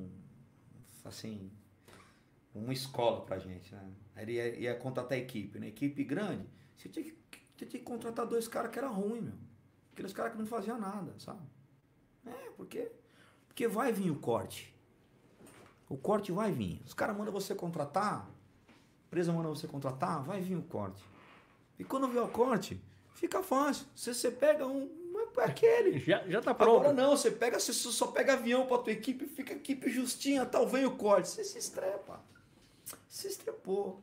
Speaker 2: assim, uma escola pra gente, né? Ele ia, ia contratar equipe, né? Equipe grande, você tinha que, tinha que contratar dois caras que eram ruins, meu. Aqueles caras que não faziam nada, sabe? É, porque, porque vai vir o corte. O corte vai vir. Os caras mandam você contratar, empresa manda você contratar, vai vir o corte. E quando vier o corte, fica fácil. Você, você pega um, é aquele.
Speaker 1: Já, já tá pronto.
Speaker 2: Agora não, você pega, você só pega avião pra tua equipe, fica a equipe justinha, tal, vem o corte. Você se estrepa. Se estrepou.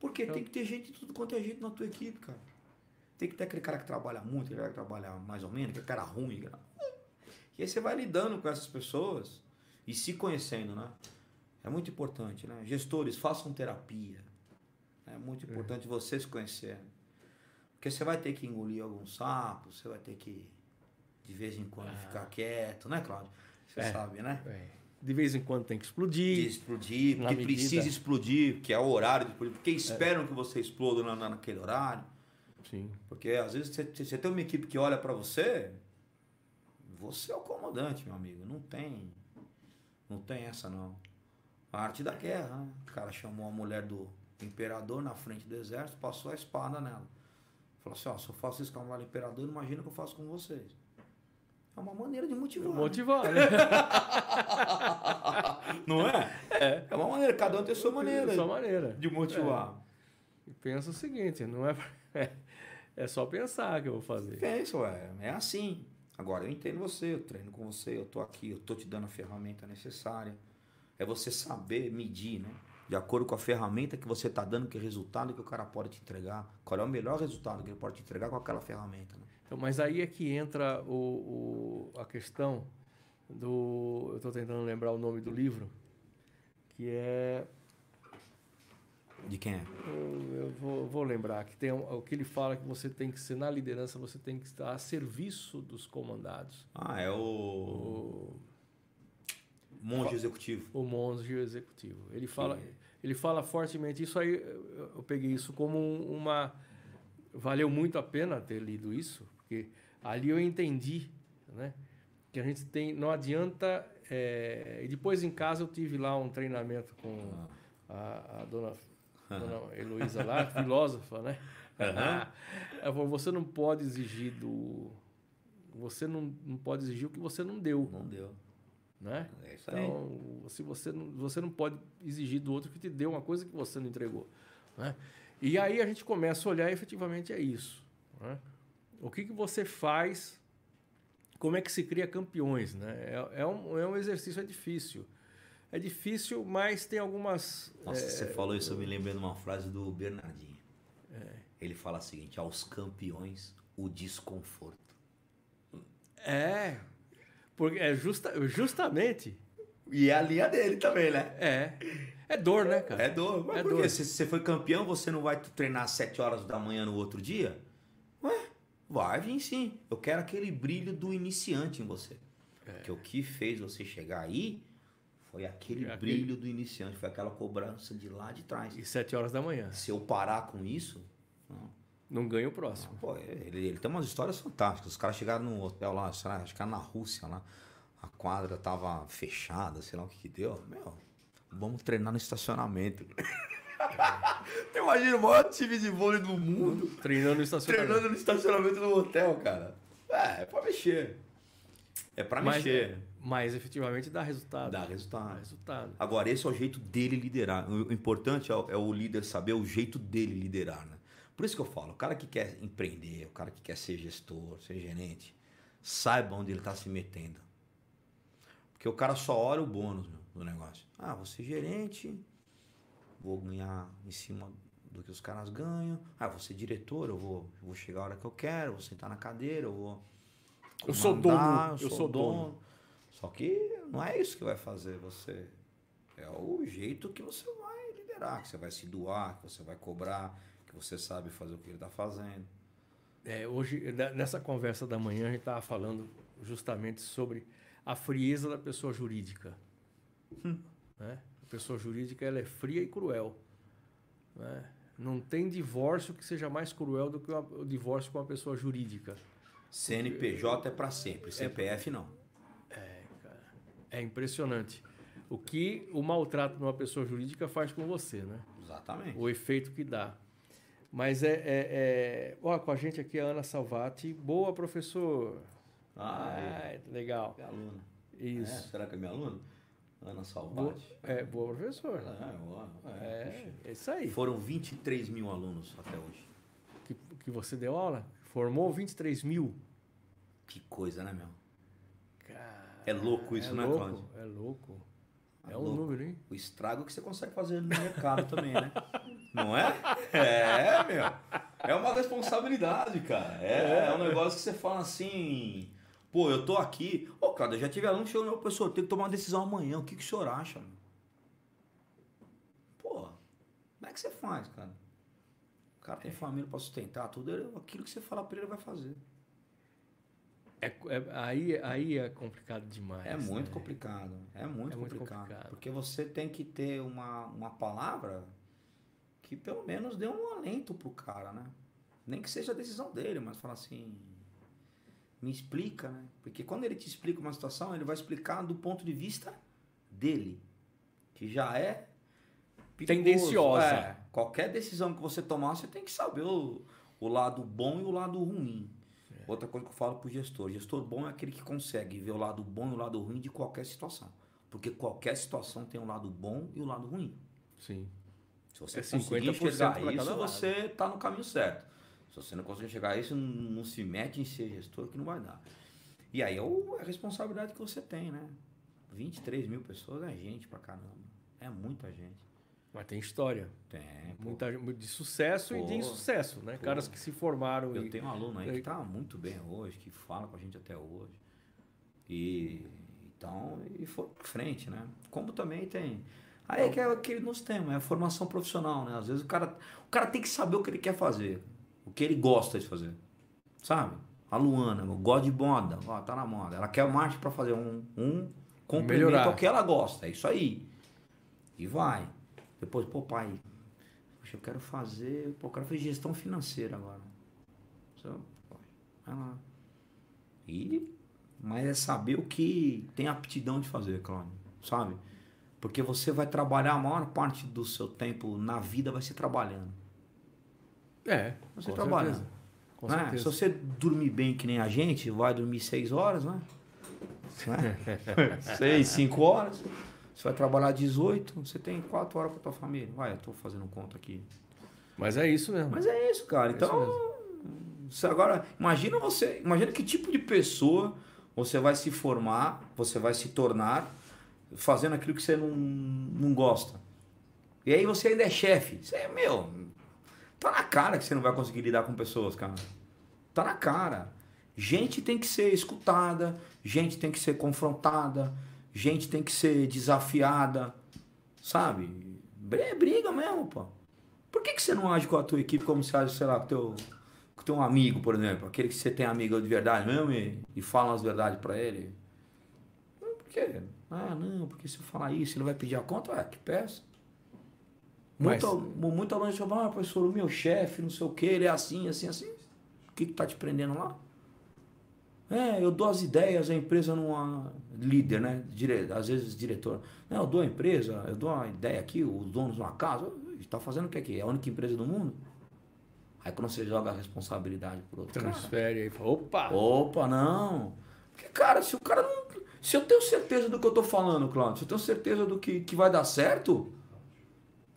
Speaker 2: Porque tem que ter gente de tudo quanto é gente na tua equipe, cara. Tem que ter aquele cara que trabalha muito, aquele cara que trabalha mais ou menos, aquele cara ruim. cara. E aí você vai lidando com essas pessoas e se conhecendo, né? É muito importante, né? Gestores, façam terapia. É muito importante você se conhecer. Porque você vai ter que engolir alguns sapos, você vai ter que, de vez em quando, ficar quieto, né, Cláudio? Você
Speaker 1: É.
Speaker 2: sabe, né?
Speaker 1: É. De vez em quando tem que
Speaker 2: De
Speaker 1: explodir.
Speaker 2: explodir,
Speaker 1: Na
Speaker 2: porque
Speaker 1: medida.
Speaker 2: precisa explodir, que é o horário de explodir, porque esperam que você exploda na, na- naquele horário.
Speaker 1: Sim.
Speaker 2: Porque às vezes você, você tem uma equipe que olha pra você, você é o comandante, meu amigo. Não tem. Não tem essa não. A arte da guerra, né? O cara chamou a mulher do imperador na frente do exército, passou a espada nela. Falou assim, ó, se eu faço isso com a mulher do imperador, imagina o que eu faço com vocês. É uma maneira de motivar. né?
Speaker 1: Motivar, né?
Speaker 2: Não é? é? É uma maneira, cada um tem a sua maneira
Speaker 1: sua maneira.
Speaker 2: de motivar.
Speaker 1: E pensa o seguinte, não é, é, é só pensar que eu vou fazer.
Speaker 2: Pensa, ué, é assim. Agora, eu entendo você, eu treino com você, eu tô aqui, eu tô te dando a ferramenta necessária. É você saber medir, né? De acordo com a ferramenta que você tá dando, que resultado que o cara pode te entregar. Qual é o melhor resultado que ele pode te entregar com aquela ferramenta, né?
Speaker 1: Então, mas aí é que entra o, o- a questão do. Eu estou tentando lembrar o nome do livro, que é.
Speaker 2: De quem é?
Speaker 1: Eu, eu vou, vou lembrar que tem um- o que ele fala que você tem que ser na liderança, você tem que estar a serviço dos comandados.
Speaker 2: Ah, é o
Speaker 1: O,
Speaker 2: monge executivo.
Speaker 1: o monge executivo. Ele fala, ele fala fortemente isso aí. Eu, peguei isso como um- uma valeu muito a pena ter lido isso, porque ali eu entendi, né, que a gente tem não adianta é, e depois em casa eu tive lá um treinamento com a, a dona, dona Heloísa lá, filósofa, né? Ela falou, você não pode exigir do você não, não pode exigir o que você não deu,
Speaker 2: Não deu.
Speaker 1: Né?
Speaker 2: É.
Speaker 1: Então, se você não, você não pode exigir do outro que te deu uma coisa que você não entregou. Né? E aí a gente começa a olhar e efetivamente é isso. né? O que, que você faz, como é que se cria campeões? Né? É, é, um, é um exercício é difícil. é difícil, mas tem algumas.
Speaker 2: Nossa,
Speaker 1: é,
Speaker 2: você falou isso, eu me lembrei de uma frase do Bernardinho. Ele fala o seguinte: aos campeões, o desconforto.
Speaker 1: É. Porque é justa, justamente.
Speaker 2: E é a linha dele também, né?
Speaker 1: É. É dor, né, cara?
Speaker 2: É dor. Mas
Speaker 1: É
Speaker 2: por
Speaker 1: dor.
Speaker 2: quê? Se você foi campeão, você não vai treinar às 7 horas da manhã no outro dia? Ué, vai vir sim. Eu quero aquele brilho do iniciante em você. Porque o que fez você chegar aí foi aquele
Speaker 1: É
Speaker 2: brilho do iniciante, foi aquela cobrança de lá de trás.
Speaker 1: E sete horas da manhã.
Speaker 2: Se eu parar com isso, não.
Speaker 1: Não ganha o próximo.
Speaker 2: Pô, ele, ele tem umas histórias fantásticas. Os caras chegaram num hotel lá, sei lá, acho que era na Rússia lá. A quadra tava fechada, sei lá o que que deu. Meu, vamos treinar no estacionamento. Imagina o maior time de vôlei do mundo
Speaker 1: Treinando no estacionamento.
Speaker 2: treinando no estacionamento do hotel, cara. É, é pra mexer. É pra
Speaker 1: mas,
Speaker 2: mexer.
Speaker 1: mas efetivamente dá resultado.
Speaker 2: Dá
Speaker 1: Dá
Speaker 2: resultado.
Speaker 1: resultado.
Speaker 2: Agora, esse é o jeito dele liderar. O o importante é o, é o líder saber o jeito dele liderar, né? Por isso que eu falo, o cara que quer empreender, o cara que quer ser gestor, ser gerente, saiba onde ele está se metendo. Porque o cara só olha o bônus meu, do negócio. Ah, vou ser gerente, vou ganhar em cima do que os caras ganham. Ah, vou ser diretor, eu vou, eu vou chegar a hora que eu quero, vou sentar na cadeira, eu vou.
Speaker 1: Eu sou
Speaker 2: comandar,
Speaker 1: dono, eu sou dono.
Speaker 2: Só que não é isso que vai fazer você. É o jeito que você vai liderar, que você vai se doar, que você vai cobrar, que você sabe fazer o que ele está fazendo.
Speaker 1: É, hoje, ne- nessa conversa da manhã, a gente estava falando justamente sobre a frieza da pessoa jurídica. Né? A pessoa jurídica ela é fria e cruel. né? Não tem divórcio que seja mais cruel do que uma- o divórcio com uma pessoa jurídica.
Speaker 2: CNPJ é para sempre, CPF não.
Speaker 1: É, cara, é impressionante. O que o maltrato de uma pessoa jurídica faz com você, né?
Speaker 2: Exatamente.
Speaker 1: o efeito que dá. Mas é, é, é... Ó, com a gente aqui é a Ana Salvati. Boa, professor.
Speaker 2: Ah, é.
Speaker 1: Ah, legal.
Speaker 2: Minha aluna. É,
Speaker 1: Isso.
Speaker 2: será que é minha aluna? Ana
Speaker 1: Boa,
Speaker 2: Salvati.
Speaker 1: é, boa, professor.
Speaker 2: É, boa.
Speaker 1: É, é isso aí.
Speaker 2: Foram 23 mil alunos até hoje.
Speaker 1: Que, que você deu aula? Formou 23 mil.
Speaker 2: Que coisa, né, meu?
Speaker 1: Cara,
Speaker 2: É louco isso,
Speaker 1: é
Speaker 2: né,
Speaker 1: louco,
Speaker 2: Cláudio?
Speaker 1: É louco. É
Speaker 2: É
Speaker 1: um número, hein?
Speaker 2: O estrago que você consegue fazer no mercado também, né? Não é? É, meu. É uma responsabilidade, cara. É, é um negócio que você fala assim. Pô, eu tô aqui. Ô, cara, eu já tive aluno que chegou no meu professor, eu tenho que tomar uma decisão amanhã. O que, que o senhor acha, mano? Pô, como é que você faz, cara? O cara tem família pra sustentar, tudo. Aquilo que você fala pra ele, ele vai fazer.
Speaker 1: É, é- aí, aí é complicado demais.
Speaker 2: É muito
Speaker 1: né?
Speaker 2: complicado. É muito,
Speaker 1: É muito
Speaker 2: complicado,
Speaker 1: complicado.
Speaker 2: Porque você tem que ter uma, uma palavra que pelo menos dê um alento pro cara, né? Nem que seja a decisão dele, mas fala assim. Me explica, né? Porque quando ele te explica uma situação, ele vai explicar do ponto de vista dele. Que já é. perigoso.
Speaker 1: Tendenciosa.
Speaker 2: É, qualquer decisão que você tomar, você tem que saber o, o lado bom e o lado ruim. Outra coisa que eu falo pro gestor: gestor bom é aquele que consegue ver o lado bom e o lado ruim de qualquer situação. Porque qualquer situação tem o lado bom e o lado ruim.
Speaker 1: Sim.
Speaker 2: Se você
Speaker 1: É
Speaker 2: conseguir
Speaker 1: 50%
Speaker 2: enxergar isso, você tá no caminho certo. Se você não conseguir enxergar isso, não, se mete em ser gestor que não vai dar. E aí é o- é a responsabilidade que você tem, né? 23 mil pessoas é gente pra caramba. É muita gente.
Speaker 1: Mas tem história.
Speaker 2: Tem. pô.
Speaker 1: Muita, de sucesso e de
Speaker 2: Pô.
Speaker 1: insucesso, né?
Speaker 2: Pô.
Speaker 1: Caras que se formaram
Speaker 2: Eu
Speaker 1: e
Speaker 2: tenho um aluno aí que tá muito bem hoje, que fala com a gente até hoje. E então, e foi pra frente, né? Como também tem. Aí é que é aquele nosso tema, é a formação profissional, né? Às vezes o cara, o cara tem que saber o que ele quer fazer, o que ele gosta de fazer. Sabe? A Luana, gosta de moda, ó, tá na moda. Ela quer marketing para fazer um, um complemento ao que ela gosta, é isso aí. E vai. Depois, pô, pai, eu quero fazer, pô, eu quero fazer gestão financeira agora. Então, pô, vai lá. E, mas é saber o que tem aptidão de fazer, Cláudio, sabe? Porque você vai trabalhar a maior parte do seu tempo na vida vai ser trabalhando.
Speaker 1: É,
Speaker 2: Você
Speaker 1: com
Speaker 2: trabalha.
Speaker 1: certeza. Com
Speaker 2: né?
Speaker 1: certeza.
Speaker 2: Se você dormir bem que nem a gente, vai dormir seis horas, né? Né? seis, cinco horas. Você vai trabalhar 18, você tem quatro horas com a tua família. Vai, eu tô fazendo conta aqui.
Speaker 1: Mas é isso mesmo.
Speaker 2: Mas é isso, cara.
Speaker 1: É isso
Speaker 2: Então, você agora, imagina você, imagina que tipo de pessoa você vai se formar, você vai se tornar fazendo aquilo que você não, não gosta. E aí você ainda é chefe. Você meu, tá na cara que você não vai conseguir lidar com pessoas, cara. Tá na cara. Gente tem que ser escutada, gente tem que ser confrontada, gente tem que ser desafiada, sabe? É briga mesmo, pô. Por que, que você não age com a tua equipe como se age, sei lá, com teu, com teu amigo, por exemplo? Aquele que você tem amigo de verdade mesmo e, e fala as verdades para ele? Por quê? Ah, não, porque se eu falar isso, ele vai pedir a conta? É, que peça. Muito, Mas... muito aluno fala, ah, professor, o meu chefe, não sei o que, ele é assim, assim, assim. O que, que tá te prendendo lá? É, eu dou as ideias, a empresa não há líder, né? Dire... Às vezes diretor. Não, eu dou a empresa, eu dou uma ideia aqui, os donos de uma casa, está fazendo o que aqui? É a única empresa do mundo? Aí quando você joga a responsabilidade por outro
Speaker 1: Transfere cara, aí, opa!
Speaker 2: Opa, não! Porque, cara, se o cara não. Se eu tenho certeza do que eu estou falando, Claudio, se eu tenho certeza do que, que vai dar certo,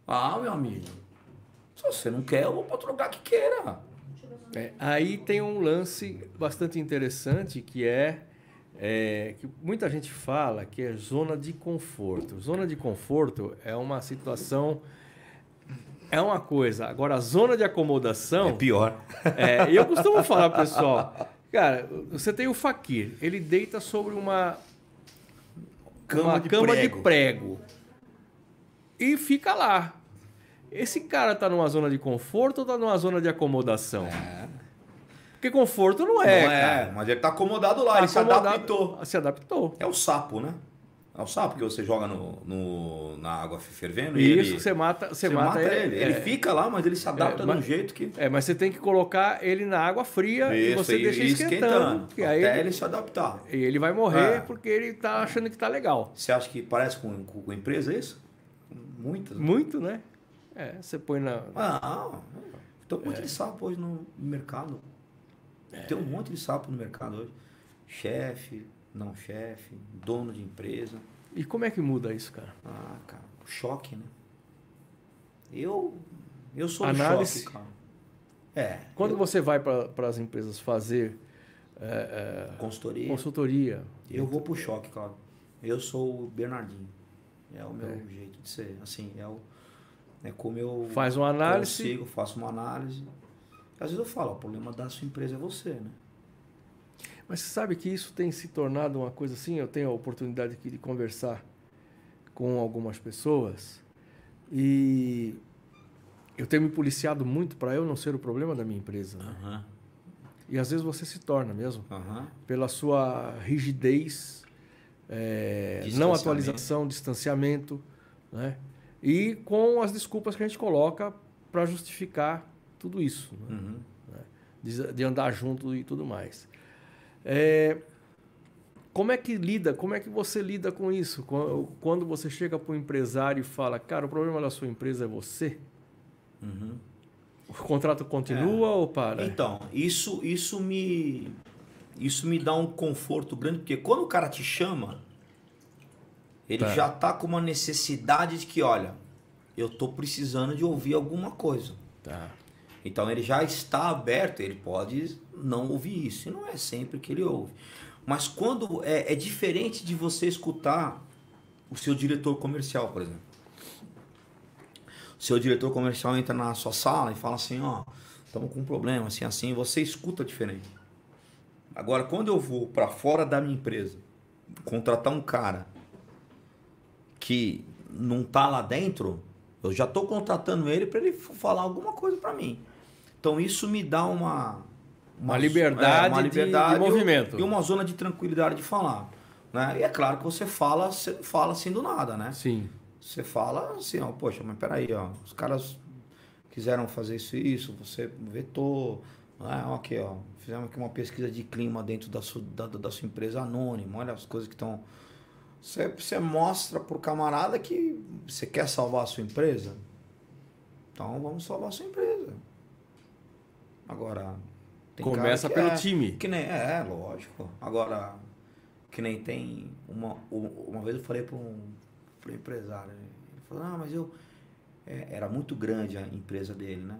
Speaker 2: ah, meu amigo, se você não quer, eu vou para outro lugar que queira.
Speaker 1: É, aí tem um lance bastante interessante que é, é, que muita gente fala que é zona de conforto. Zona de conforto é uma situação é uma coisa. Agora a zona de acomodação
Speaker 2: é pior.
Speaker 1: É, eu costumo falar pessoal, cara, você tem o fakir, ele deita sobre uma cama, uma de, cama prego. de prego e fica lá. Esse cara tá numa zona de conforto ou tá numa zona de acomodação? É. Porque conforto não é. Não é, cara.
Speaker 2: mas ele tá acomodado lá, tá ele acomodado, se adaptou.
Speaker 1: Se adaptou.
Speaker 2: É o sapo, né? É o sapo que você joga no, no na água fervendo
Speaker 1: Isso, e ele, você mata, você, você mata, mata ele.
Speaker 2: ele. É, ele fica lá, mas ele se adapta é, de um jeito que.
Speaker 1: É, mas você tem que colocar ele na água fria Isso, e você e, deixa e esquentando.
Speaker 2: esquentando até ele, ele, se adaptar.
Speaker 1: E ele vai morrer é. porque ele tá achando que tá legal.
Speaker 2: Você acha que parece com, com, com empresa isso? Muitas.
Speaker 1: Muito, né? É, você põe na.
Speaker 2: Ah, tem um monte de sapo hoje no mercado. Tem um monte de sapo no mercado hoje. Chefe, não chefe, dono de empresa.
Speaker 1: E como é que muda isso, cara?
Speaker 2: Ah, cara, choque, né? Eu, eu sou
Speaker 1: Análise.
Speaker 2: choque, cara.
Speaker 1: É. Quando eu... você vai para as empresas fazer
Speaker 2: é, é, consultoria,
Speaker 1: consultoria,
Speaker 2: eu vou pro choque, cara. Eu sou o Bernardinho. É o meu é. jeito de ser. Assim, é o é como eu
Speaker 1: faz uma análise,
Speaker 2: consigo, faço uma análise. Às vezes eu falo, o problema da sua empresa é você, né?
Speaker 1: Mas você sabe que isso tem se tornado uma coisa assim? Eu tenho a oportunidade aqui de conversar com algumas pessoas e eu tenho me policiado muito para eu não ser o problema da minha empresa. Né? Uhum. E às vezes você se torna mesmo. Uhum. Pela sua rigidez, é, não atualização, distanciamento. Né? E com as desculpas que a gente coloca para justificar tudo isso. Né? Uhum. De, de andar junto e tudo mais. É, como é que lida, como é que você lida com isso? Quando você chega para o empresário e fala, cara, o problema da sua empresa é você? Uhum. O contrato continua é. ou para?
Speaker 2: Então, isso, isso, me, isso me dá um conforto grande, porque quando o cara te chama, ele tá. já está com uma necessidade de que, olha, eu estou precisando de ouvir alguma coisa.
Speaker 1: Tá.
Speaker 2: Então ele já está aberto, ele pode não ouvir isso. E não é sempre que ele ouve. Mas quando é, é diferente de você escutar o seu diretor comercial, por exemplo. O seu diretor comercial entra na sua sala e fala assim, ó, estamos com um problema, assim, assim, você escuta diferente. Agora, quando eu vou para fora da minha empresa, contratar um cara que não tá lá dentro, eu já estou contratando ele para ele falar alguma coisa para mim. Então isso me dá uma
Speaker 1: uma liberdade, é, uma liberdade de, de movimento
Speaker 2: e uma zona de tranquilidade de falar, né? E é claro que você fala, você fala assim do nada, né?
Speaker 1: Sim.
Speaker 2: Você fala assim, ó, poxa, mas peraí, ó, os caras quiseram fazer isso e isso, você vetou, né? Aqui, ó, fizemos aqui uma pesquisa de clima dentro da sua, da, da sua empresa anônima, olha as coisas que estão você, você mostra pro camarada que você quer salvar a sua empresa. Então vamos salvar a sua empresa. Agora.
Speaker 1: Começa pelo
Speaker 2: é,
Speaker 1: time.
Speaker 2: Que nem, é, lógico. Agora, que nem tem. Uma, uma vez eu falei para um, um empresário. Ele falou, ah, mas eu. É, era muito grande a empresa dele, né?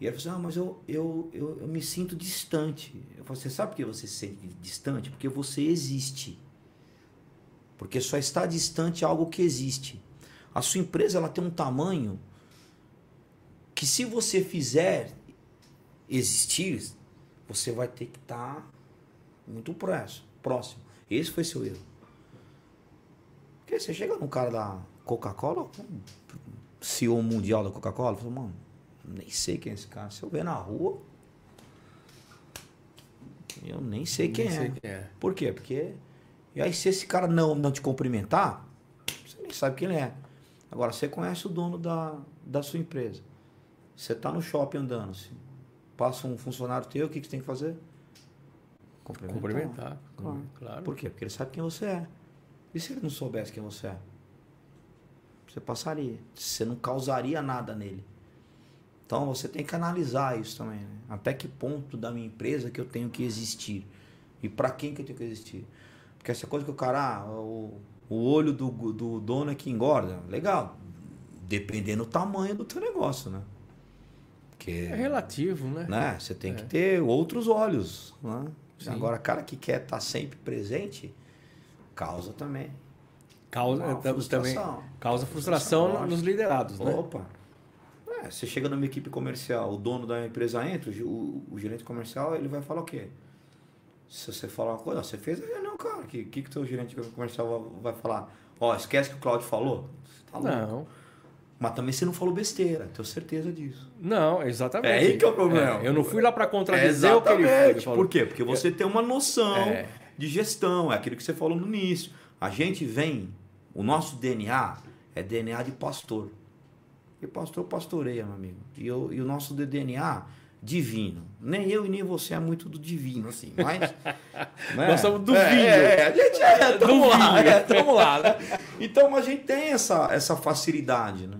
Speaker 2: E ele falou assim, ah, mas eu, eu, eu, eu me sinto distante. Eu falei, você sabe por que você se sente distante? Porque você existe. Porque só está distante algo que existe. A sua empresa ela tem um tamanho que se você fizer existir, você vai ter que estar tá muito próximo. Esse foi seu erro. Porque você chega num cara da Coca-Cola, CEO mundial da Coca-Cola, fala, mano, nem sei quem é esse cara. Se eu ver na rua, eu nem sei, quem, nem é. sei quem, é. Por quê? Porque. E aí, se esse cara não, não te cumprimentar, você nem sabe quem ele é. Agora, você conhece o dono da, da sua empresa. Você está no shopping andando. Assim, passa um funcionário teu, o que, que você tem que fazer?
Speaker 1: Cumprimentar. Cumprimentar. Claro.
Speaker 2: claro. Por quê? Porque ele sabe quem você é. E se ele não soubesse quem você é? Você passaria. Você não causaria nada nele. Então você tem que analisar isso também. Né? Até que ponto da minha empresa que eu tenho que existir? E para quem que eu tenho que existir? Porque essa coisa que o cara, ah, o, o olho do, do dono é que engorda. Legal. Dependendo do tamanho do teu negócio, né?
Speaker 1: Porque, é relativo, né?
Speaker 2: né? Você tem é. que ter outros olhos. Né? Agora, cara que quer estar tá sempre presente, causa também.
Speaker 1: Causa, também, causa frustração, frustração nos liderados, né?
Speaker 2: Opa, é, você chega numa equipe comercial, o dono da empresa entra, o, o, gerente comercial, ele vai falar o quê? Se você falar uma coisa, você fez não, cara, o que, que, que teu gerente comercial vai, falar? Ó, esquece que o Claudio falou?
Speaker 1: Tá não.
Speaker 2: Mas também você não falou besteira, tenho certeza disso.
Speaker 1: Não, exatamente. É
Speaker 2: aí que é o problema.
Speaker 1: É, eu não fui lá para contradizer é o que ele, ele
Speaker 2: falou. Por quê? Porque você é. tem uma noção é. de gestão, é aquilo que você falou no início. A gente vem, o nosso DNA é DNA de pastor. E pastor pastoreia, meu amigo. E, eu, e o nosso DNA divino. Nem eu e nem você é muito do divino, assim, mas.
Speaker 1: né? Nós somos do é,
Speaker 2: vinho. É, a gente é, tamo lá, é, tamo lá. Né? Então a gente tem essa, essa facilidade, né?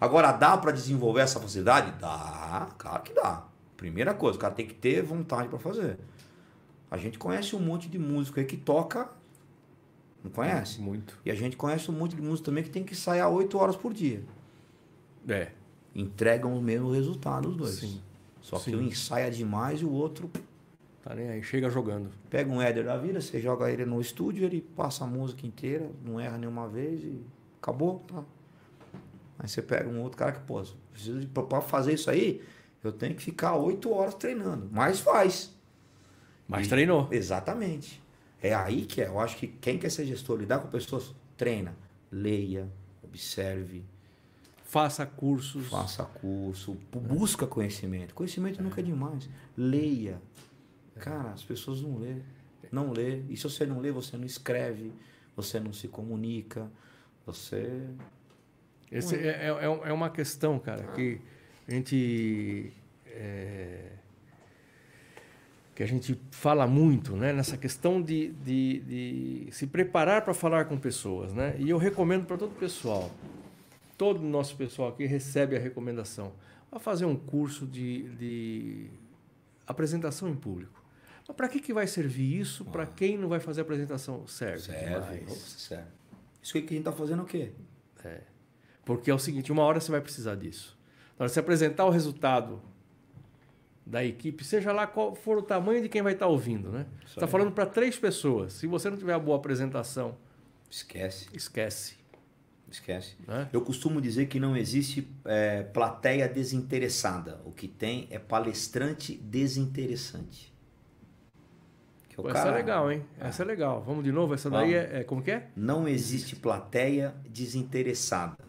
Speaker 2: Agora, dá para desenvolver essa facilidade? Dá, claro que dá. Primeira coisa, o cara tem que ter vontade para fazer. A gente conhece um monte de músico aí que toca. Não conhece?
Speaker 1: Muito.
Speaker 2: E a gente conhece um monte de músico também que tem que sair 8 horas por dia.
Speaker 1: É.
Speaker 2: Entregam o mesmo resultado os dois. Sim. Só Sim. que um ensaia demais e o outro.
Speaker 1: Tá nem aí, chega jogando.
Speaker 2: Pega um Éder da vida, você joga ele no estúdio, ele passa a música inteira, não erra nenhuma vez e acabou, tá? Aí você pega um outro cara que, pô, pra fazer isso aí, eu tenho que ficar oito horas treinando. Mas faz.
Speaker 1: Mas e, treinou.
Speaker 2: Exatamente. É aí que é. Eu acho que quem quer ser gestor, lidar com pessoas, treina, leia, observe,
Speaker 1: Faça cursos.
Speaker 2: Faça curso, busca conhecimento. Conhecimento é. nunca é demais. Leia. Cara, as pessoas não lê. Não lê. E se você não lê, você não escreve, você não se comunica, você.
Speaker 1: Esse é, é, é, é uma questão, cara, que a gente. É, que a gente fala muito, né? Nessa questão de, de, de se preparar para falar com pessoas, né? E eu recomendo para todo o pessoal todo o nosso pessoal aqui recebe a recomendação. a fazer um curso de, de apresentação em público. Mas para que, que vai servir isso? Para ah. quem não vai fazer apresentação? Serve.
Speaker 2: Serve. serve. Isso que a gente está fazendo o quê?
Speaker 1: É. Porque é o seguinte, uma hora você vai precisar disso. Na hora de você apresentar o resultado da equipe, seja lá qual for o tamanho de quem vai estar tá ouvindo, né? Está falando para três pessoas. Se você não tiver a boa apresentação,
Speaker 2: esquece.
Speaker 1: Esquece.
Speaker 2: Esquece. É? Eu costumo dizer que não existe é, plateia desinteressada. O que tem é palestrante desinteressante.
Speaker 1: Que Pô, cara... Essa é legal, hein? Ah. Essa é legal. Vamos de novo? Essa daí é, é, Como que é?
Speaker 2: Não existe plateia desinteressada.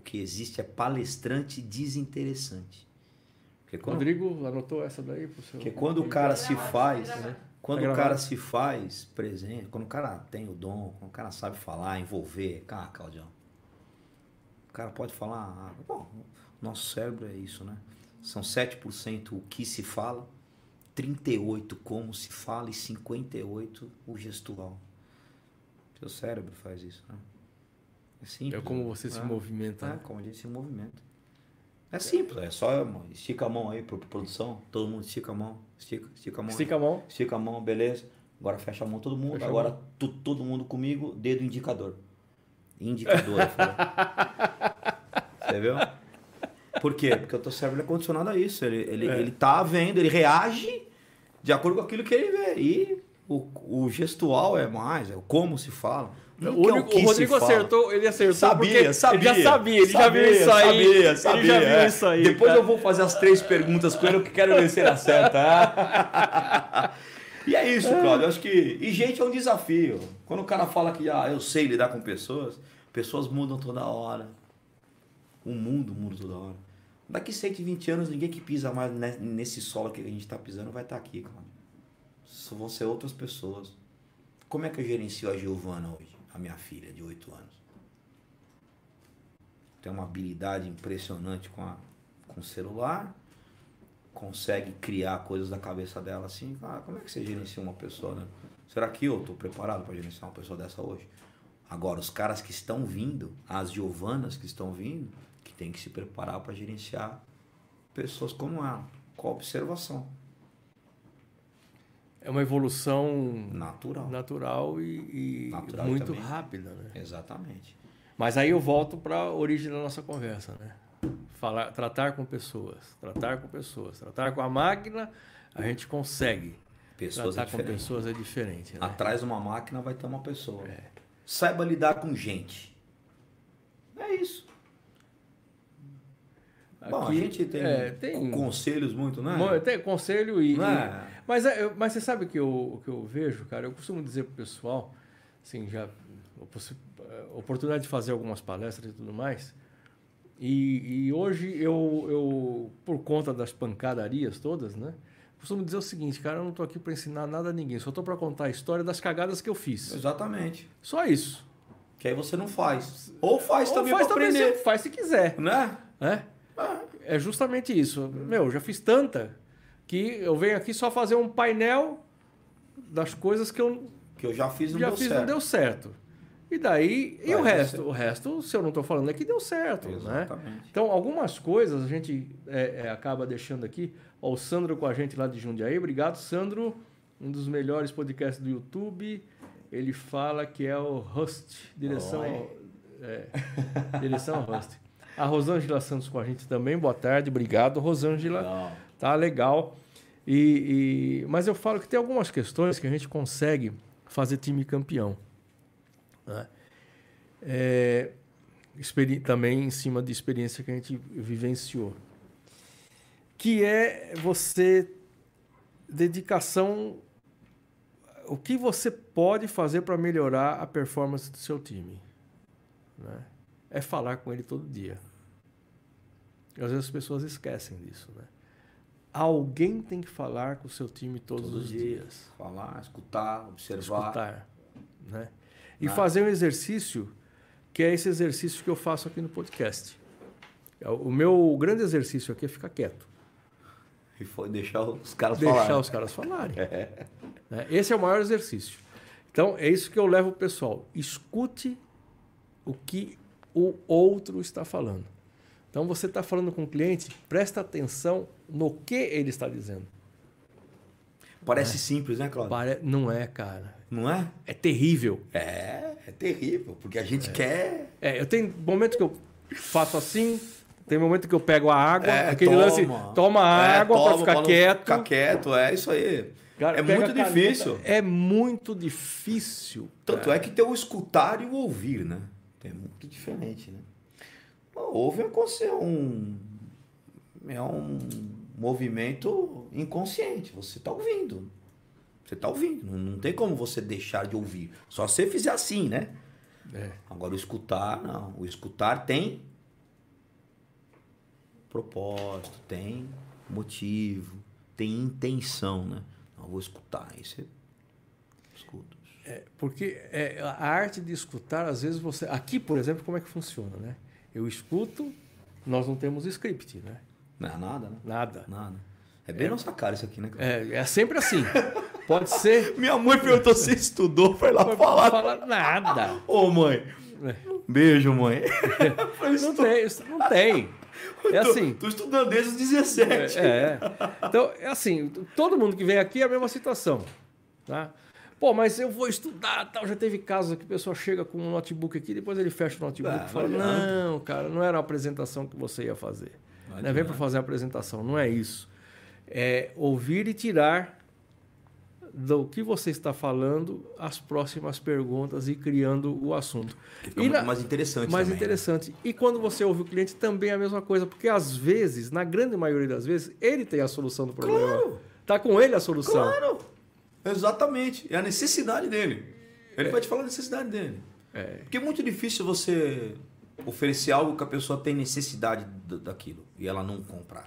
Speaker 2: O que existe é palestrante desinteressante.
Speaker 1: Quando... Rodrigo anotou essa daí pro seu.
Speaker 2: Porque quando o cara se faz. Né? Quando o cara se faz presente, quando o cara tem o dom, quando o cara sabe falar, envolver, cara, Claudião, o cara pode falar, ah, bom, nosso cérebro é isso, né? São 7% o que se fala, 38% como se fala e 58% o gestual. Seu cérebro faz isso, né?
Speaker 1: É simples. É como você né? se movimenta.
Speaker 2: É, né? como a gente se movimenta. É simples, é só estica a mão aí para produção, todo mundo estica a mão, estica, estica a mão.
Speaker 1: Estica a mão.
Speaker 2: Estica a mão, beleza. Agora fecha a mão todo mundo, fecha agora tu, todo mundo comigo, dedo indicador. Indicador, Você viu? Por quê? Porque o teu cérebro é condicionado a isso. Ele, ele, é. ele tá vendo, ele reage de acordo com aquilo que ele vê. E o, o gestual é mais, é o como se fala.
Speaker 1: O,
Speaker 2: que é
Speaker 1: único-
Speaker 2: que
Speaker 1: o Rodrigo acertou, ele acertou
Speaker 2: Sabia,
Speaker 1: porque
Speaker 2: sabia.
Speaker 1: ele já sabia, ele já viu
Speaker 2: Sabia,
Speaker 1: isso aí.
Speaker 2: Sabia, sabia.
Speaker 1: ele já viu
Speaker 2: é.
Speaker 1: isso aí.
Speaker 2: Depois
Speaker 1: cara.
Speaker 2: eu vou fazer as três perguntas com ele, eu quero ver se ele acerta. e é isso, Claudio. Acho que. E gente é um desafio. Quando o cara fala que ah, eu sei lidar com pessoas, pessoas mudam toda hora. O mundo muda toda hora. Daqui 120 anos, ninguém que pisa mais ne- nesse solo que a gente está pisando vai estar aqui, Claudio. Só vão ser outras pessoas. Como é que eu gerencio a Giovana hoje, a minha filha de 8 anos? Tem uma habilidade impressionante com, a, com o celular, consegue criar coisas da cabeça dela assim. Ah, como é que você gerencia uma pessoa, né? Será que eu estou preparado para gerenciar uma pessoa dessa hoje? Agora, os caras que estão vindo, as Giovanas que estão vindo, que tem que se preparar para gerenciar pessoas como ela, com a observação
Speaker 1: É uma evolução
Speaker 2: natural.
Speaker 1: natural e, e
Speaker 2: Natural
Speaker 1: muito
Speaker 2: também.
Speaker 1: rápida, né?
Speaker 2: Exatamente.
Speaker 1: Mas aí eu volto para a origem da nossa conversa, né? Falar, tratar com pessoas, tratar com pessoas, tratar com a máquina, a gente consegue.
Speaker 2: Pessoas é
Speaker 1: tratar com
Speaker 2: diferentes.
Speaker 1: pessoas é diferente, né?
Speaker 2: Atrás de uma máquina vai ter uma pessoa.
Speaker 1: É.
Speaker 2: Saiba lidar com gente. É isso. Bom, a
Speaker 1: Aqui,
Speaker 2: gente tem,
Speaker 1: é, tem-
Speaker 2: conselhos muito, né?
Speaker 1: Tem conselho e.
Speaker 2: Não
Speaker 1: e-
Speaker 2: é?
Speaker 1: mas, é, mas você sabe o que eu, que eu vejo, cara? Eu costumo dizer pro pessoal, assim, já oportunidade de fazer algumas palestras e tudo mais. E, e hoje eu, eu, por conta das pancadarias todas, né? Costumo dizer o seguinte, cara, eu não tô aqui para ensinar nada a ninguém, só tô para contar a história das cagadas que eu fiz.
Speaker 2: Exatamente.
Speaker 1: Só isso.
Speaker 2: Que aí você não faz. Ou faz
Speaker 1: Ou
Speaker 2: também
Speaker 1: faz
Speaker 2: pra
Speaker 1: também,
Speaker 2: aprender.
Speaker 1: se- faz se quiser.
Speaker 2: Né?
Speaker 1: Né? É justamente isso. Meu, eu já fiz tanta que eu venho aqui só fazer um painel das coisas que eu
Speaker 2: Que eu já fiz e não
Speaker 1: já
Speaker 2: deu
Speaker 1: fiz e
Speaker 2: certo.
Speaker 1: não deu certo. E daí, e
Speaker 2: Vai
Speaker 1: o
Speaker 2: dar
Speaker 1: resto?
Speaker 2: certo.
Speaker 1: O resto, se eu não estou falando aqui, deu certo. Né?
Speaker 2: Exatamente.
Speaker 1: Então, algumas coisas a gente é, é, acaba deixando aqui. Ó, o Sandro com a gente lá de Jundiaí. Obrigado, Sandro. Um dos melhores podcasts do YouTube. Ele fala que é o Rust. Direção, ao, é, direção Rust. A Rosângela Santos com a gente também. Boa tarde. Obrigado, Rosângela.
Speaker 2: Não.
Speaker 1: Tá legal. E, e- mas eu falo que tem algumas questões que a gente consegue fazer time campeão. né? É, também em cima de experiência que a gente vivenciou. Que é você dedicação o que você pode fazer para melhorar a performance do seu time. né? É falar com ele todo dia. E às vezes as pessoas esquecem disso. Né? Alguém tem que falar com o seu time todos,
Speaker 2: Todos
Speaker 1: os
Speaker 2: dias.
Speaker 1: dias.
Speaker 2: Falar, escutar, observar.
Speaker 1: Escutar. Né? E fazer um exercício, que é esse exercício que eu faço aqui no podcast. É O meu grande exercício aqui é ficar quieto.
Speaker 2: E foi deixar os caras
Speaker 1: deixar
Speaker 2: falarem.
Speaker 1: os caras falarem. Né? Esse é o maior exercício. Então, é isso que eu levo o pessoal. Escute o que o outro está falando. Então, você está falando com o cliente, presta atenção no que ele está dizendo.
Speaker 2: Parece simples, né, Claudio?
Speaker 1: Pare- Não é, cara.
Speaker 2: Não é?
Speaker 1: É terrível.
Speaker 2: É, é terrível, porque a gente quer.
Speaker 1: É, eu tenho momento que eu faço assim, tem momento que eu pego a água,
Speaker 2: É,
Speaker 1: aquele
Speaker 2: toma.
Speaker 1: lance, toma
Speaker 2: É,
Speaker 1: água para ficar
Speaker 2: não
Speaker 1: quieto.
Speaker 2: Ficar quieto, é isso aí.
Speaker 1: Cara,
Speaker 2: é muito
Speaker 1: a
Speaker 2: difícil.
Speaker 1: É muito difícil.
Speaker 2: Tanto é que tem o escutar e o ouvir, né? É muito diferente, né? É é um. É um movimento inconsciente. Você está ouvindo. Você está ouvindo. Não, não tem como você deixar de ouvir. Só se você fizer assim, né?
Speaker 1: É.
Speaker 2: Agora o escutar, não. O escutar tem propósito, tem motivo, tem intenção, né? Não, vou escutar. Aí você.
Speaker 1: É, porque é, a arte de escutar, às vezes você. Aqui, por exemplo, como é que funciona, né? Eu escuto, nós não temos script, né?
Speaker 2: Não é nada, né?
Speaker 1: Nada.
Speaker 2: Nada. É bem nossa cara isso aqui, né?
Speaker 1: É, é sempre assim. Pode ser.
Speaker 2: Minha mãe perguntou se estudou, foi lá
Speaker 1: Não
Speaker 2: falar.
Speaker 1: fala nada.
Speaker 2: Ô, mãe. Beijo, mãe.
Speaker 1: Não tem, não tem. É
Speaker 2: Tô-
Speaker 1: assim.
Speaker 2: Tô, estudando desde os 17.
Speaker 1: É. Então, é assim, todo mundo que vem aqui é a mesma situação. Tá? Pô, mas eu vou estudar, tal. Já teve casos que a pessoa chega com um notebook aqui, depois ele fecha o notebook
Speaker 2: Ah,
Speaker 1: e fala:
Speaker 2: não
Speaker 1: cara, não era a apresentação que você ia fazer.
Speaker 2: Não
Speaker 1: Né? Vem para fazer a apresentação, não é isso. É ouvir e tirar do que você está falando as próximas perguntas e criando o assunto.
Speaker 2: Fica muito mais interessante
Speaker 1: Mais
Speaker 2: também, né?
Speaker 1: interessante. E quando você ouve o cliente, também é a mesma coisa, porque às vezes, na grande maioria das vezes, ele tem a solução do problema.
Speaker 2: Claro.
Speaker 1: Tá com ele a solução.
Speaker 2: Claro, exatamente. É a necessidade dele. Ele vai te falar a necessidade dele.
Speaker 1: É.
Speaker 2: Porque é muito difícil você oferecer algo que a pessoa tem necessidade da- daquilo e ela não comprar.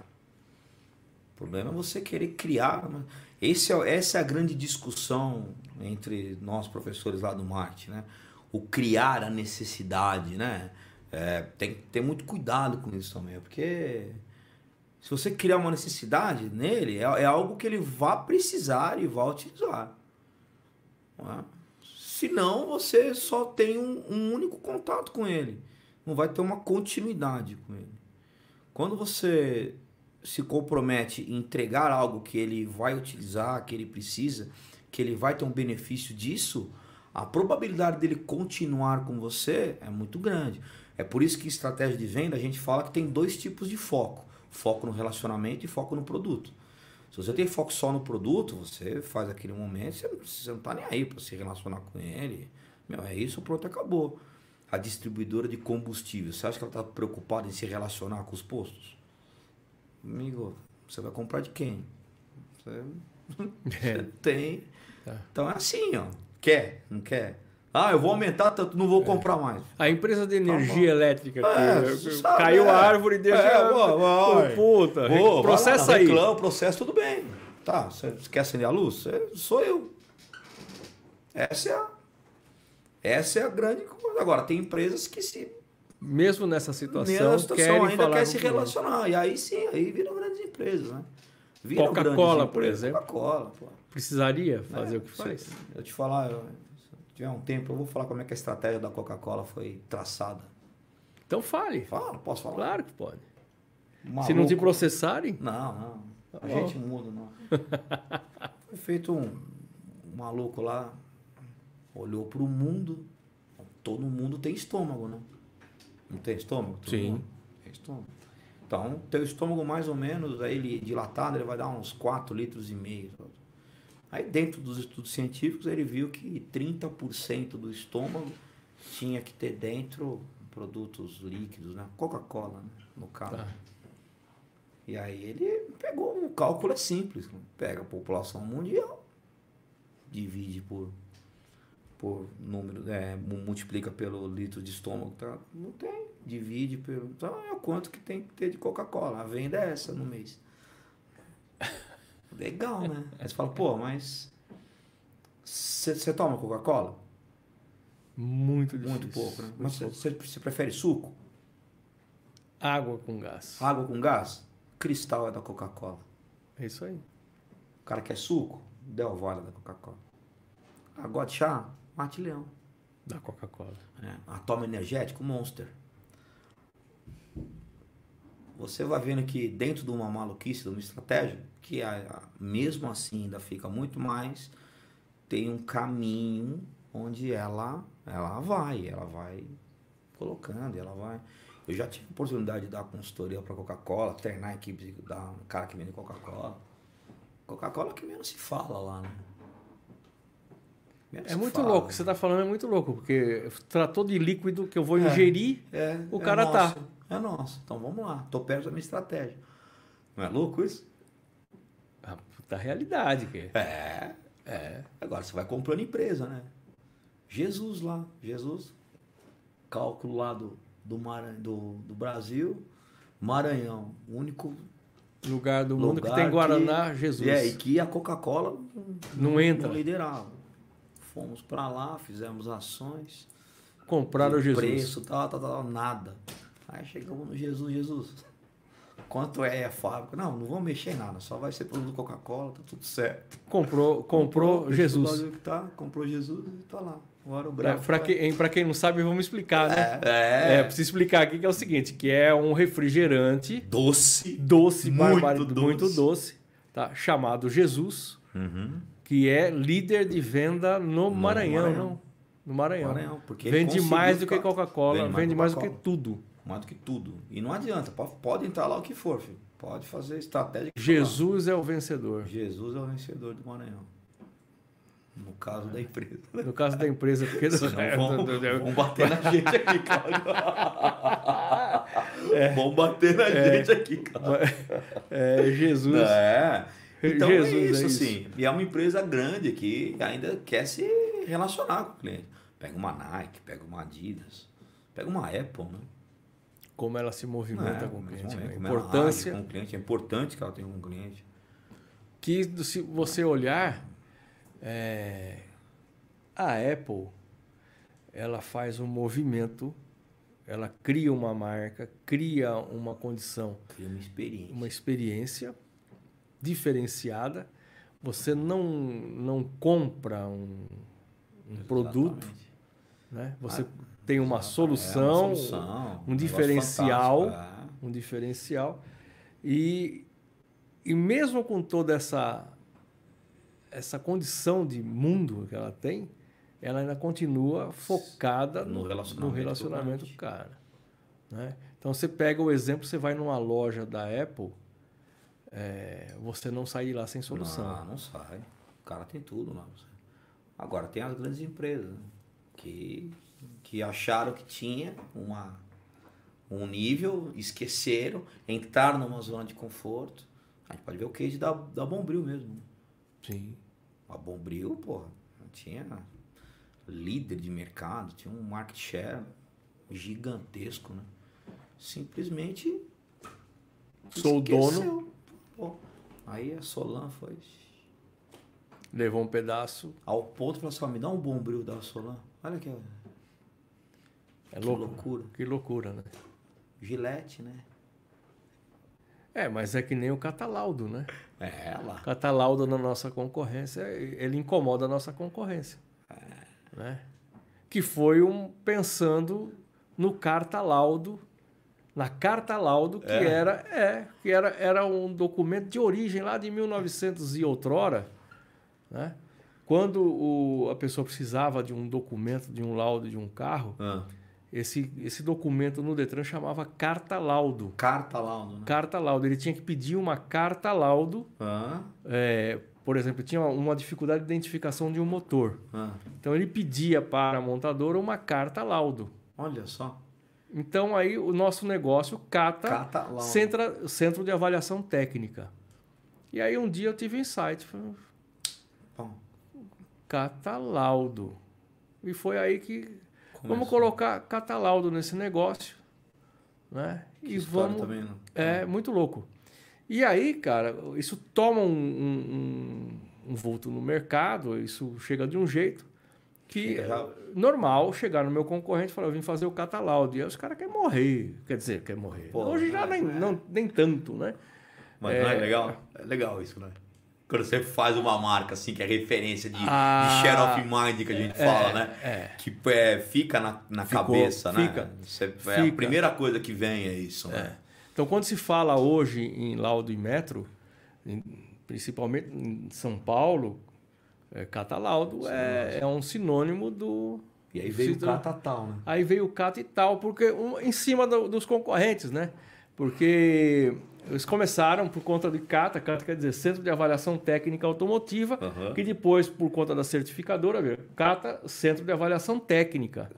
Speaker 2: O problema é você querer criar. uma- Esse é, essa é a grande discussão entre nós professores lá do marketing, né? O criar a necessidade, né? É, tem que ter muito cuidado com isso também, porque se você criar uma necessidade nele, é, é algo que ele vai precisar e vai utilizar. Não é? Senão você só tem um, um único contato com ele. Não vai ter uma continuidade com ele. Quando você se compromete em entregar algo que ele vai utilizar, que ele precisa, que ele vai ter um benefício disso, a probabilidade dele continuar com você é muito grande. É por isso que estratégia de venda a gente fala que tem dois tipos de foco: foco no relacionamento e foco no produto. Se você tem foco só no produto, você faz aquele momento, você, você não está nem aí para se relacionar com ele. Meu, é isso, pronto, acabou. A distribuidora de combustível, você acha que ela está preocupada em se relacionar com os postos? Amigo, você vai comprar de quem? Você,
Speaker 1: É.
Speaker 2: você tem.
Speaker 1: Tá.
Speaker 2: Então é assim, ó. Quer? Não quer? Ah, eu vou aumentar tanto, não vou comprar mais.
Speaker 1: A empresa de energia
Speaker 2: bom.
Speaker 1: elétrica
Speaker 2: É, sabe,
Speaker 1: caiu
Speaker 2: é.
Speaker 1: a árvore e deixa.
Speaker 2: É, boa.
Speaker 1: Pô, puta,
Speaker 2: Pô,
Speaker 1: processa
Speaker 2: lá,
Speaker 1: aí.
Speaker 2: Reclama, processo, tudo bem. Tá, você quer acender a luz? Você- sou eu. Essa é a, essa é a grande coisa. Agora, tem empresas que se
Speaker 1: Mesmo nessa situação,
Speaker 2: nessa situação
Speaker 1: querem
Speaker 2: ainda quer se relacionar. E aí sim, aí viram grandes empresas, né?
Speaker 1: Coca-Cola, por exemplo.
Speaker 2: Coca-Cola, pô.
Speaker 1: Precisaria fazer
Speaker 2: É,
Speaker 1: o que faz?
Speaker 2: Eu te falar, eu, tiver um tempo, eu vou falar como é que a estratégia da Coca-Cola foi traçada.
Speaker 1: Então fale.
Speaker 2: Fala, posso falar?
Speaker 1: Claro que pode.
Speaker 2: Maluco.
Speaker 1: Se não te processarem,
Speaker 2: Não, não. A
Speaker 1: Tá
Speaker 2: gente muda, não. Foi feito um, um maluco lá, olhou pro mundo. Todo mundo tem estômago, né? Não tem estômago? Todo
Speaker 1: Sim.
Speaker 2: Tem estômago. Então, teu estômago mais ou menos, aí ele dilatado, ele vai dar uns 4 litros e meio. Aí dentro dos estudos científicos ele viu que 30% do estômago tinha que ter dentro produtos líquidos, né? Coca-Cola, né? no caso.
Speaker 1: Tá.
Speaker 2: E aí ele pegou um cálculo é simples, pega a população mundial, divide por por número, é, mu- multiplica pelo litro de estômago, tá? Não tem, divide pelo, então é o quanto que tem que ter de Coca-Cola. A venda é essa no mês. Legal, né? Aí você fala, pô, mas você toma Coca-Cola?
Speaker 1: muito difícil.
Speaker 2: Muito pouco, né? Mas
Speaker 1: Muito
Speaker 2: você você prefere suco?
Speaker 1: Água com gás.
Speaker 2: Água com gás? Cristal é da Coca-Cola.
Speaker 1: É isso aí.
Speaker 2: O cara quer suco? Del Valle da Coca-Cola. Agora de chá? Mate Leão.
Speaker 1: Da Coca-Cola.
Speaker 2: É. Atoma energético? Monster. Você vai vendo que dentro de uma maluquice, de uma estratégia, que mesmo assim ainda fica muito mais, tem um caminho onde ela, ela vai, ela vai colocando, ela vai. Eu já tive a oportunidade de dar consultoria para Coca-Cola, treinar a equipe da um cara que vende Coca-Cola. Coca-Cola é que menos se fala lá, né? Menos
Speaker 1: É muito
Speaker 2: fala,
Speaker 1: louco, o
Speaker 2: né?
Speaker 1: que você está falando é muito louco, porque tratou de líquido que eu vou
Speaker 2: É.
Speaker 1: ingerir,
Speaker 2: É,
Speaker 1: o
Speaker 2: é
Speaker 1: cara tá.
Speaker 2: É nosso. Então vamos lá. Tô perto da minha estratégia. Não é louco isso?
Speaker 1: a puta realidade. Que é.
Speaker 2: É.
Speaker 1: é.
Speaker 2: Agora você vai comprando empresa, né? Jesus lá. Jesus. Cálculo lá do, do, do, do Brasil. Maranhão. Único
Speaker 1: Lugar do mundo que
Speaker 2: lugar
Speaker 1: tem Guaraná,
Speaker 2: que-
Speaker 1: Jesus.
Speaker 2: É, e que a Coca-Cola
Speaker 1: Não entra.
Speaker 2: não liderava. Fomos pra lá, fizemos ações.
Speaker 1: Compraram Jesus.
Speaker 2: Preço, tal, tal, tal, nada. Aí chegamos no Jesus, Jesus. Quanto é a fábrica? Não, não vamos mexer em nada, só vai ser produto Coca-Cola, tá tudo certo.
Speaker 1: Comprou, comprou
Speaker 2: deixa
Speaker 1: Jesus.
Speaker 2: que tá, comprou Jesus e tá lá. Agora o
Speaker 1: Pra,
Speaker 2: bravo.
Speaker 1: pra, quem, pra quem não sabe, vamos explicar, né?
Speaker 2: É,
Speaker 1: É, preciso explicar aqui que é o seguinte, que é um refrigerante
Speaker 2: doce.
Speaker 1: doce,
Speaker 2: Muito doce.
Speaker 1: muito doce, tá? chamado Jesus,
Speaker 2: Uhum.
Speaker 1: que é líder de venda no Maranhão,
Speaker 2: Maranhão.
Speaker 1: não? No Maranhão.
Speaker 2: Maranhão, porque
Speaker 1: vende mais do que Coca-Cola, vende, mais do que tudo.
Speaker 2: Mais do que tudo. E não adianta, pode, pode entrar lá o que for, filho. Pode fazer estratégia.
Speaker 1: Jesus é o vencedor.
Speaker 2: Jesus é o vencedor do Maranhão. No caso da empresa.
Speaker 1: No caso da empresa, porque
Speaker 2: vão, vão bater na gente aqui, Cláudio. É. Vão bater na é. gente aqui, Cláudio.
Speaker 1: É, Jesus.
Speaker 2: É. Então Jesus é isso, é isso, assim. E é uma empresa grande que ainda quer se relacionar com o cliente. Pega uma Nike, pega uma Adidas, pega uma Apple, né?
Speaker 1: Como ela se movimenta
Speaker 2: É,
Speaker 1: com o cliente. né?
Speaker 2: ela
Speaker 1: importância
Speaker 2: com o cliente. É importante que ela tenha um cliente.
Speaker 1: que se você olhar é, a Apple ela faz um movimento ela cria uma marca cria uma condição
Speaker 2: Cria uma experiência.
Speaker 1: uma experiência diferenciada você não não compra um, um produto né você
Speaker 2: Ah,
Speaker 1: tem uma
Speaker 2: exato.
Speaker 1: solução,
Speaker 2: É uma solução,
Speaker 1: um diferencial
Speaker 2: fantástico,
Speaker 1: um diferencial e, e mesmo com toda essa essa condição de mundo que ela tem, ela ainda continua focada
Speaker 2: No
Speaker 1: no,
Speaker 2: relacionamento
Speaker 1: no relacionamento cara. Né? Então você pega o exemplo, você vai numa loja da Apple, é, você não sai de lá sem
Speaker 2: é.
Speaker 1: solução.
Speaker 2: Não, não sai. O cara tem tudo lá. Agora tem as grandes empresas que, que acharam que tinha uma, um nível, esqueceram, entraram numa zona de conforto. A gente pode ver o case da, da Bombril mesmo.
Speaker 1: Sim.
Speaker 2: A Bombril, porra, tinha líder de mercado, tinha um market share gigantesco, né? Simplesmente
Speaker 1: Sou
Speaker 2: esqueceu.
Speaker 1: dono.
Speaker 2: Pô, Aí a Solan foi
Speaker 1: Levou um pedaço.
Speaker 2: ao ponto de falar assim, me dá um Bombril da Solan. Olha que,
Speaker 1: É
Speaker 2: que
Speaker 1: louco.
Speaker 2: loucura.
Speaker 1: Que loucura, né?
Speaker 2: Gillette, né?
Speaker 1: É, mas é que nem o Catalaudo, né?
Speaker 2: É, ela.
Speaker 1: O Catalaudo na nossa concorrência, ele incomoda a nossa concorrência. Né? Que foi um pensando no carta laudo, na carta laudo, que
Speaker 2: É.
Speaker 1: era é, que era, era um documento de origem lá de 1900 e outrora, né? Quando o, a pessoa precisava de um documento, de um laudo de um carro,
Speaker 2: Ah,
Speaker 1: esse, esse documento no Detran chamava carta laudo.
Speaker 2: carta lá, né?
Speaker 1: Carta laudo. Ele tinha que pedir uma carta laudo
Speaker 2: Ah,
Speaker 1: é, por exemplo, tinha uma dificuldade de identificação de um motor.
Speaker 2: ah,
Speaker 1: Então ele pedia para a montadora uma carta laudo.
Speaker 2: olha só.
Speaker 1: Então aí o nosso negócio cata
Speaker 2: Cata laudo.
Speaker 1: centra- centro de avaliação técnica. E aí um dia eu tive um insight, falei,
Speaker 2: Bom,
Speaker 1: cata laudo. E foi aí que. Vamos colocar cata laudo nesse negócio, né?
Speaker 2: Que
Speaker 1: e vamos
Speaker 2: também, né?
Speaker 1: É, muito louco. E aí, cara, isso toma um, um, um- vulto no mercado, isso chega de um jeito que é normal chegar no meu concorrente e falar, eu vim fazer o catalaudo. E aí os caras querem morrer. Quer dizer, quer morrer.
Speaker 2: Pô,
Speaker 1: Hoje já
Speaker 2: mas
Speaker 1: nem,
Speaker 2: é.
Speaker 1: não, nem tanto, né?
Speaker 2: Mas não é
Speaker 1: É.
Speaker 2: legal? É legal isso, né? Quando você faz uma marca assim, que é referência de,
Speaker 1: Ah,
Speaker 2: de share of mind que a gente fala, né?
Speaker 1: É.
Speaker 2: Que é, fica na, na
Speaker 1: Ficou,
Speaker 2: cabeça, né?
Speaker 1: fica.
Speaker 2: É
Speaker 1: Fica.
Speaker 2: a primeira coisa que vem é isso, né?
Speaker 1: Então, quando se fala hoje em laudo e metro, principalmente em São Paulo, é, catalaudo é, é um sinônimo do...
Speaker 2: E aí veio o
Speaker 1: Cita-
Speaker 2: catatal, né?
Speaker 1: Aí veio o CAT e tal, porque um, em cima do- dos concorrentes, né? Porque eles começaram por conta de CATA, CATA quer dizer Centro de Avaliação Técnica Automotiva,
Speaker 2: Aham.
Speaker 1: que depois, por conta da certificadora, CATA, Centro de Avaliação Técnica,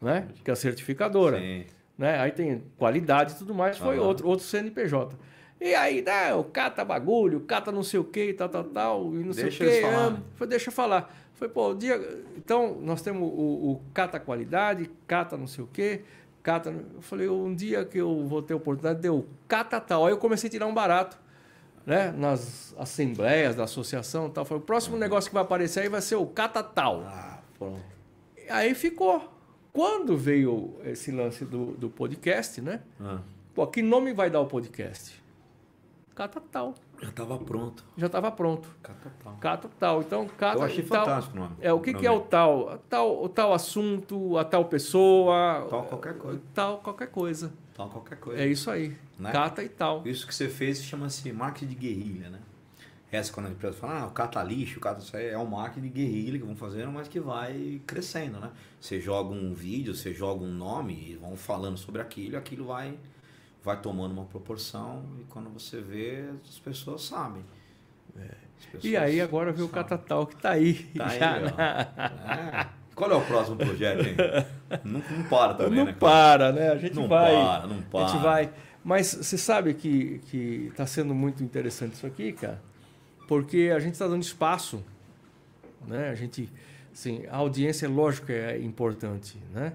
Speaker 1: né? Que é a certificadora.
Speaker 2: Sim.
Speaker 1: Né? Aí tem qualidade e tudo mais, foi
Speaker 2: Aham.
Speaker 1: outro, outro CNPJ. E aí, né, o cata bagulho, cata não sei o que, tal, tal, tal, e não sei o
Speaker 2: Deixa
Speaker 1: que. Foi, deixa eu falar. Foi, pô, o dia. Então, nós temos o, o cata qualidade, cata não sei o que, cata. Eu falei, um dia que eu vou ter a oportunidade, deu cata tal. Aí eu comecei a tirar um barato, né, nas assembleias da associação e tal. Falei, o próximo negócio que vai aparecer aí vai ser o cata tal.
Speaker 2: Ah, pronto.
Speaker 1: Aí ficou. Quando veio esse lance do, do podcast, né?
Speaker 2: Ah,
Speaker 1: Pô, que nome vai dar o podcast? Cata tal.
Speaker 2: Já tava pronto.
Speaker 1: Já estava pronto.
Speaker 2: Catatal.
Speaker 1: Cata tal. Então, cata
Speaker 2: Eu achei
Speaker 1: tal.
Speaker 2: fantástico o nome.
Speaker 1: É, o que, que é o tal? Tal? O tal assunto, a tal pessoa.
Speaker 2: Tal qualquer coisa.
Speaker 1: Tal qualquer coisa.
Speaker 2: Tal qualquer coisa.
Speaker 1: É isso aí.
Speaker 2: Né?
Speaker 1: Cata e tal.
Speaker 2: Isso que você fez chama-se marketing de guerrilha, né? Essa quando a empresa fala, ah, o cata lixo, o cata isso aí é um marketing de guerrilha que vão fazendo, mas que vai crescendo, né? Você joga um vídeo, você joga um nome e vão falando sobre aquilo, aquilo vai vai tomando uma proporção e quando você vê, as pessoas sabem.
Speaker 1: E aí agora veio o Catatal que está aí.
Speaker 2: Tá aí, ó. É. Qual é o próximo projeto, hein? não, não para também,
Speaker 1: não
Speaker 2: né?
Speaker 1: para, né? A gente
Speaker 2: não
Speaker 1: vai.
Speaker 2: para, não para.
Speaker 1: A gente vai. Mas você sabe que que está sendo muito interessante isso aqui, cara, porque a gente está dando espaço, né? A gente, assim, a audiência, lógico, é importante, né?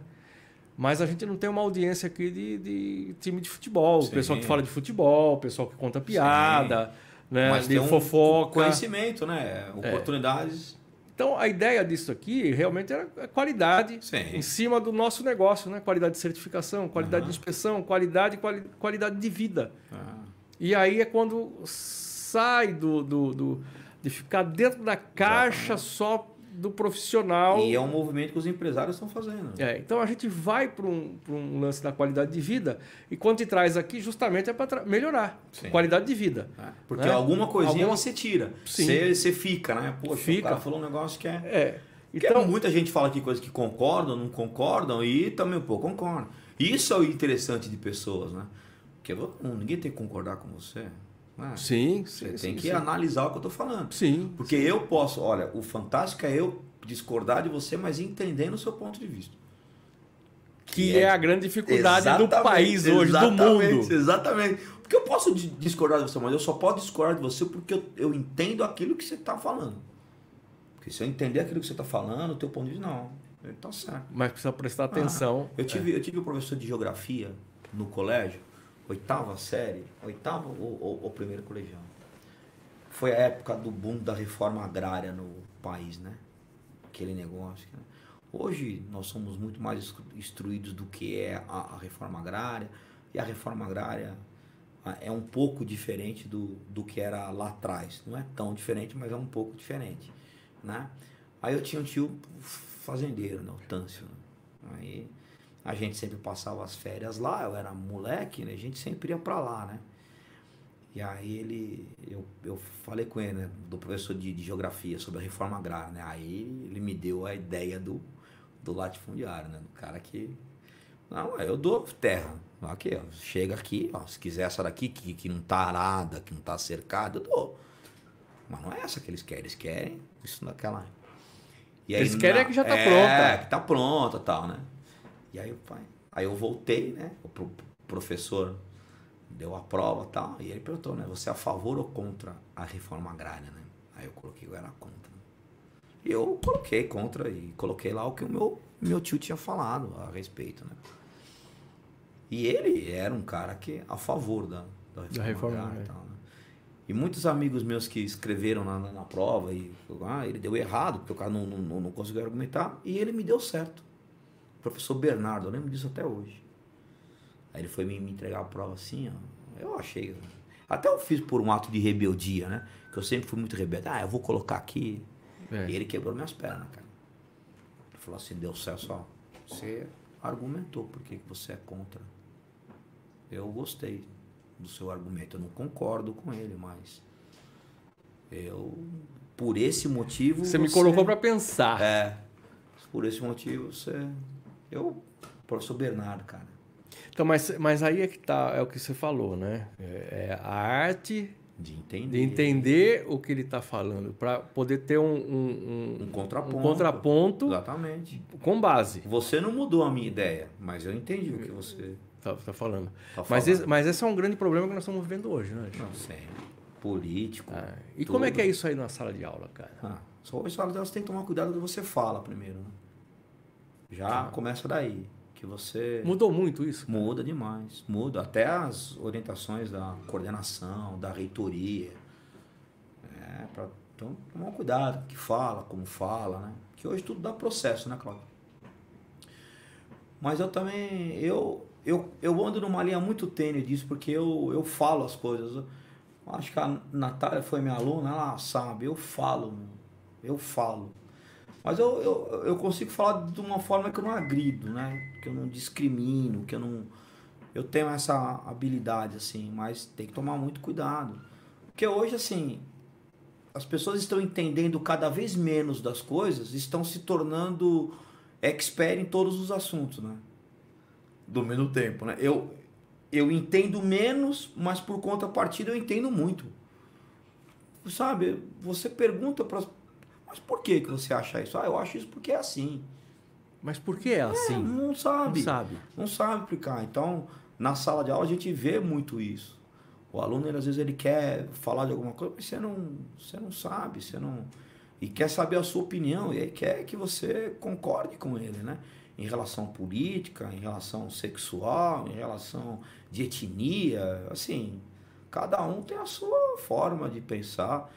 Speaker 1: Mas a gente não tem uma audiência aqui de, de time de futebol,
Speaker 2: Sim.
Speaker 1: o pessoal que fala de futebol, o pessoal que conta piada, né?
Speaker 2: Mas
Speaker 1: de
Speaker 2: tem um
Speaker 1: fofoca.
Speaker 2: conhecimento, né? Oportunidades.
Speaker 1: Então, a ideia disso aqui realmente era qualidade
Speaker 2: Sim.
Speaker 1: em cima do nosso negócio, né? Qualidade de certificação, qualidade de inspeção, qualidade quali qualidade de vida.
Speaker 2: Ah,
Speaker 1: E aí é quando sai do, do, do- de ficar dentro da caixa só do profissional.
Speaker 2: E é um movimento que os empresários estão fazendo.
Speaker 1: É, então a gente vai para um, pra um lance da qualidade de vida e quando te traz aqui justamente é para melhorar
Speaker 2: Sim.
Speaker 1: qualidade de vida.
Speaker 2: né? Porque
Speaker 1: Né?
Speaker 2: alguma coisinha
Speaker 1: Alguma-
Speaker 2: você tira. Você, você fica, né? Poxa,
Speaker 1: Fica.
Speaker 2: o cara falou um negócio que é.
Speaker 1: É.
Speaker 2: Porque
Speaker 1: Então,
Speaker 2: muita gente fala aqui coisas que concordam, não concordam, e também, pô, concordam. Isso é o interessante de pessoas, né? Porque ninguém tem que concordar com você. Né?
Speaker 1: sim,
Speaker 2: Você
Speaker 1: sim,
Speaker 2: tem
Speaker 1: sim,
Speaker 2: que
Speaker 1: sim.
Speaker 2: analisar o que eu tô falando.
Speaker 1: Sim.
Speaker 2: Porque eu posso, olha, o fantástico é eu discordar de você, mas entendendo o seu ponto de vista.
Speaker 1: Que é a grande dificuldade do país hoje, do mundo.
Speaker 2: Exatamente. Porque eu posso di- discordar de você, mas eu só posso discordar de você porque eu, eu entendo aquilo que você está falando. Porque se eu entender aquilo que você está falando, o teu ponto de vista, não. Ele tá certo.
Speaker 1: Mas precisa prestar atenção.
Speaker 2: Eu tive, eu tive um professor de geografia no colégio, oitava série, oitava ou, ou, ou primeiro colegial. Foi a época do boom da reforma agrária no país, né? Aquele negócio. né? Hoje nós somos muito mais instru- instruídos do que é a, a reforma agrária. E a reforma agrária é um pouco diferente do, do que era lá atrás. Não é tão diferente, mas é um pouco diferente. Né? Aí eu tinha um tio fazendeiro, né? o Tâncio. né? Aí a gente sempre passava as férias lá, eu era moleque, né? a gente sempre ia pra lá, né? E aí ele, eu, eu falei com ele, né, do professor de, de geografia sobre a reforma agrária, né? Aí ele me deu a ideia do, do latifundiário, né? Do cara que, não, eu dou terra. Aqui, ó, chega aqui, ó, se quiser essa daqui que, que não tá arada, que não tá cercada, eu dou. Mas não é essa que eles querem, eles querem isso naquela. E
Speaker 1: Eles querem é que já tá
Speaker 2: é,
Speaker 1: pronta.
Speaker 2: que tá pronta e tal, né? E aí, pai, aí eu voltei, né? O pro- professor deu a prova e tal. E ele perguntou, né? Você é a favor ou contra a reforma agrária, né? Aí eu coloquei que eu era contra. E eu coloquei contra e coloquei lá o que o meu, meu tio tinha falado a respeito, né? E ele era um cara que a favor da, da reforma,
Speaker 1: reforma
Speaker 2: agrária e
Speaker 1: agrária.
Speaker 2: tal, né? E muitos amigos meus que escreveram na, na, na prova e ah, ele deu errado, porque o cara não, não, não conseguiu argumentar, e ele me deu certo. Professor Bernardo, eu lembro disso até hoje. Aí ele foi me, me entregar a prova assim, ó. Eu achei. Até eu fiz por um ato de rebeldia, né? Que eu sempre fui muito rebelde. Ah, eu vou colocar aqui.
Speaker 1: É.
Speaker 2: E ele quebrou minhas pernas, cara. Ele falou assim, deu certo só. Você argumentou por que você é contra. Eu gostei do seu argumento. Eu não concordo com ele, mas eu, por esse motivo.
Speaker 1: Você me colocou para pensar.
Speaker 2: É. Por esse motivo, você. Eu, professor Bernardo, cara.
Speaker 1: Então, mas, mas aí é que tá, é o que você falou, né? É, é a arte
Speaker 2: De entender.
Speaker 1: de entender o que ele está falando, para poder ter um, um,
Speaker 2: Um contraponto.
Speaker 1: um contraponto
Speaker 2: Exatamente.
Speaker 1: com base.
Speaker 2: Você não mudou a minha ideia, mas eu entendi o que você
Speaker 1: Tá, tá falando.
Speaker 2: tá
Speaker 1: Mas
Speaker 2: falando.
Speaker 1: esse, mas esse é um grande problema que nós estamos vivendo hoje, né?
Speaker 2: Não sei. Político.
Speaker 1: Ah, e como é
Speaker 2: tudo.
Speaker 1: que é isso aí na sala de aula, cara?
Speaker 2: Ah, só hoje fala delas tem que tomar cuidado com o que você fala primeiro. né? Já
Speaker 1: Tá.
Speaker 2: começa daí. Que você
Speaker 1: Mudou muito isso? cara?
Speaker 2: muda demais. Muda. Até as orientações da coordenação, da reitoria. É, pra então, tomar cuidado que fala, como fala, né? Que hoje tudo dá processo, né, Cláudio? Mas eu também, eu, eu, eu ando numa linha muito tênue disso, porque eu, eu falo as coisas. Acho que a Natália foi minha aluna, ela sabe, eu falo, meu. eu falo. Mas eu, eu, eu consigo falar de uma forma que eu não agrido, né? Que eu não discrimino, que eu não... Eu tenho essa habilidade, assim, mas tem que tomar muito cuidado. Porque hoje, assim, as pessoas estão entendendo cada vez menos das coisas, estão se tornando expert em todos os assuntos, né? Do mesmo tempo, né? Eu, eu entendo menos, mas por contrapartida eu entendo muito. sabe, você pergunta para mas por que, que você acha isso? Ah, eu acho isso porque é assim.
Speaker 1: Mas por que é assim? É,
Speaker 2: não sabe.
Speaker 1: Não sabe.
Speaker 2: Não sabe explicar. Então, na sala de aula a gente vê muito isso. O aluno, ele, às vezes, ele quer falar de alguma coisa, mas você não, você não sabe, você não... E quer saber a sua opinião, e aí quer que você concorde com ele, né? Em relação política, em relação sexual, em relação de etnia, assim, cada um tem a sua forma de pensar.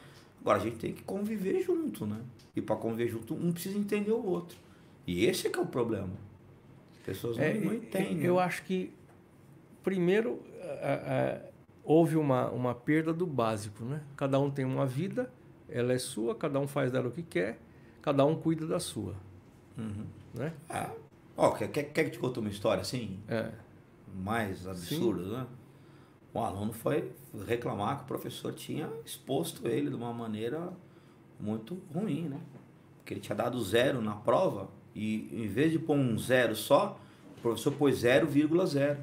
Speaker 2: Agora, a gente tem que conviver junto, né? E para conviver junto, um precisa entender o outro. E esse é que é o problema. As pessoas não, é, não entendem.
Speaker 1: Eu acho que, primeiro, houve uma, uma perda do básico, né? Cada um tem uma vida, ela é sua, cada um faz dela o que quer, cada um cuida da sua.
Speaker 2: Uhum. Né? É. Ó, quer, quer, quer que te conte uma história assim?
Speaker 1: É.
Speaker 2: Mais absurda, né? Um aluno foi reclamar que o professor tinha exposto ele de uma maneira muito ruim, né? Porque ele tinha dado zero na prova e em vez de pôr um zero só, o professor pôs 0,0.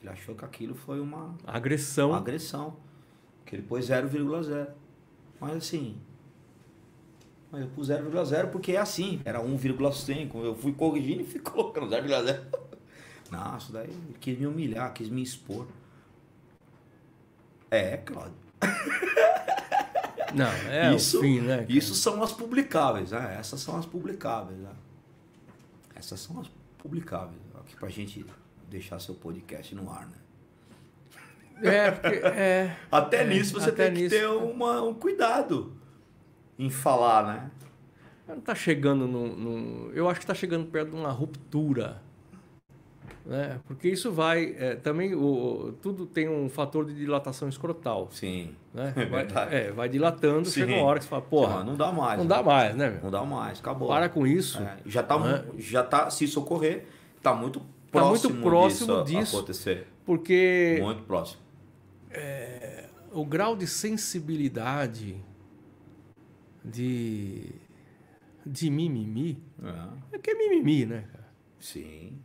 Speaker 2: Ele achou que aquilo foi uma
Speaker 1: agressão.
Speaker 2: Uma agressão. Que ele pôs 0,0. Mas assim, mas eu pus 0,0 porque é assim, era 1,5. Eu fui corrigindo e fui colocando 0,0. Não, isso daí ele quis me humilhar, quis me expor. É, Claudio.
Speaker 1: Não, é
Speaker 2: isso,
Speaker 1: fim, né?
Speaker 2: Cara? Isso são as publicáveis, né? Essas são as publicáveis, né? Essas são as publicáveis. Aqui pra gente deixar seu podcast no ar, né?
Speaker 1: É, porque, é,
Speaker 2: até
Speaker 1: é,
Speaker 2: nisso você até tem nisso. que ter uma, um cuidado em falar, né?
Speaker 1: Não tá chegando no, no, Eu acho que está chegando perto de uma ruptura. Né? Porque isso vai. É, também o, tudo tem um fator de dilatação escrotal.
Speaker 2: Sim.
Speaker 1: Né? É vai, é, vai dilatando, Sim. chega uma hora que você fala, porra.
Speaker 2: Não, dá mais.
Speaker 1: Não né? dá mais, né?
Speaker 2: Não dá mais, acabou.
Speaker 1: Para com isso.
Speaker 2: É, já está né? já tá, se socorrer, está muito próximo, tá muito próximo disso, disso acontecer.
Speaker 1: Porque.
Speaker 2: Muito próximo.
Speaker 1: É, o grau de sensibilidade de, de mimimi é. é que é mimimi, né, cara?
Speaker 2: Sim.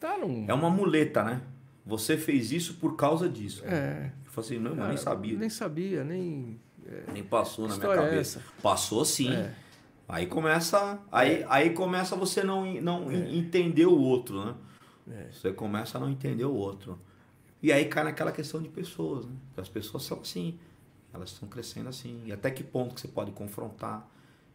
Speaker 1: Tá num...
Speaker 2: É uma muleta, né? Você fez isso por causa disso.
Speaker 1: É.
Speaker 2: Eu falei assim, não, cara, eu nem sabia.
Speaker 1: Nem sabia, nem.
Speaker 2: É... Nem passou na minha é cabeça. É Passou sim. É. Aí começa. Aí, é. aí começa você não, não entender o outro, né? Você começa a não entender o outro. E aí cai naquela questão de pessoas, né? As pessoas são assim. Elas estão crescendo assim. E até que ponto que você pode confrontar,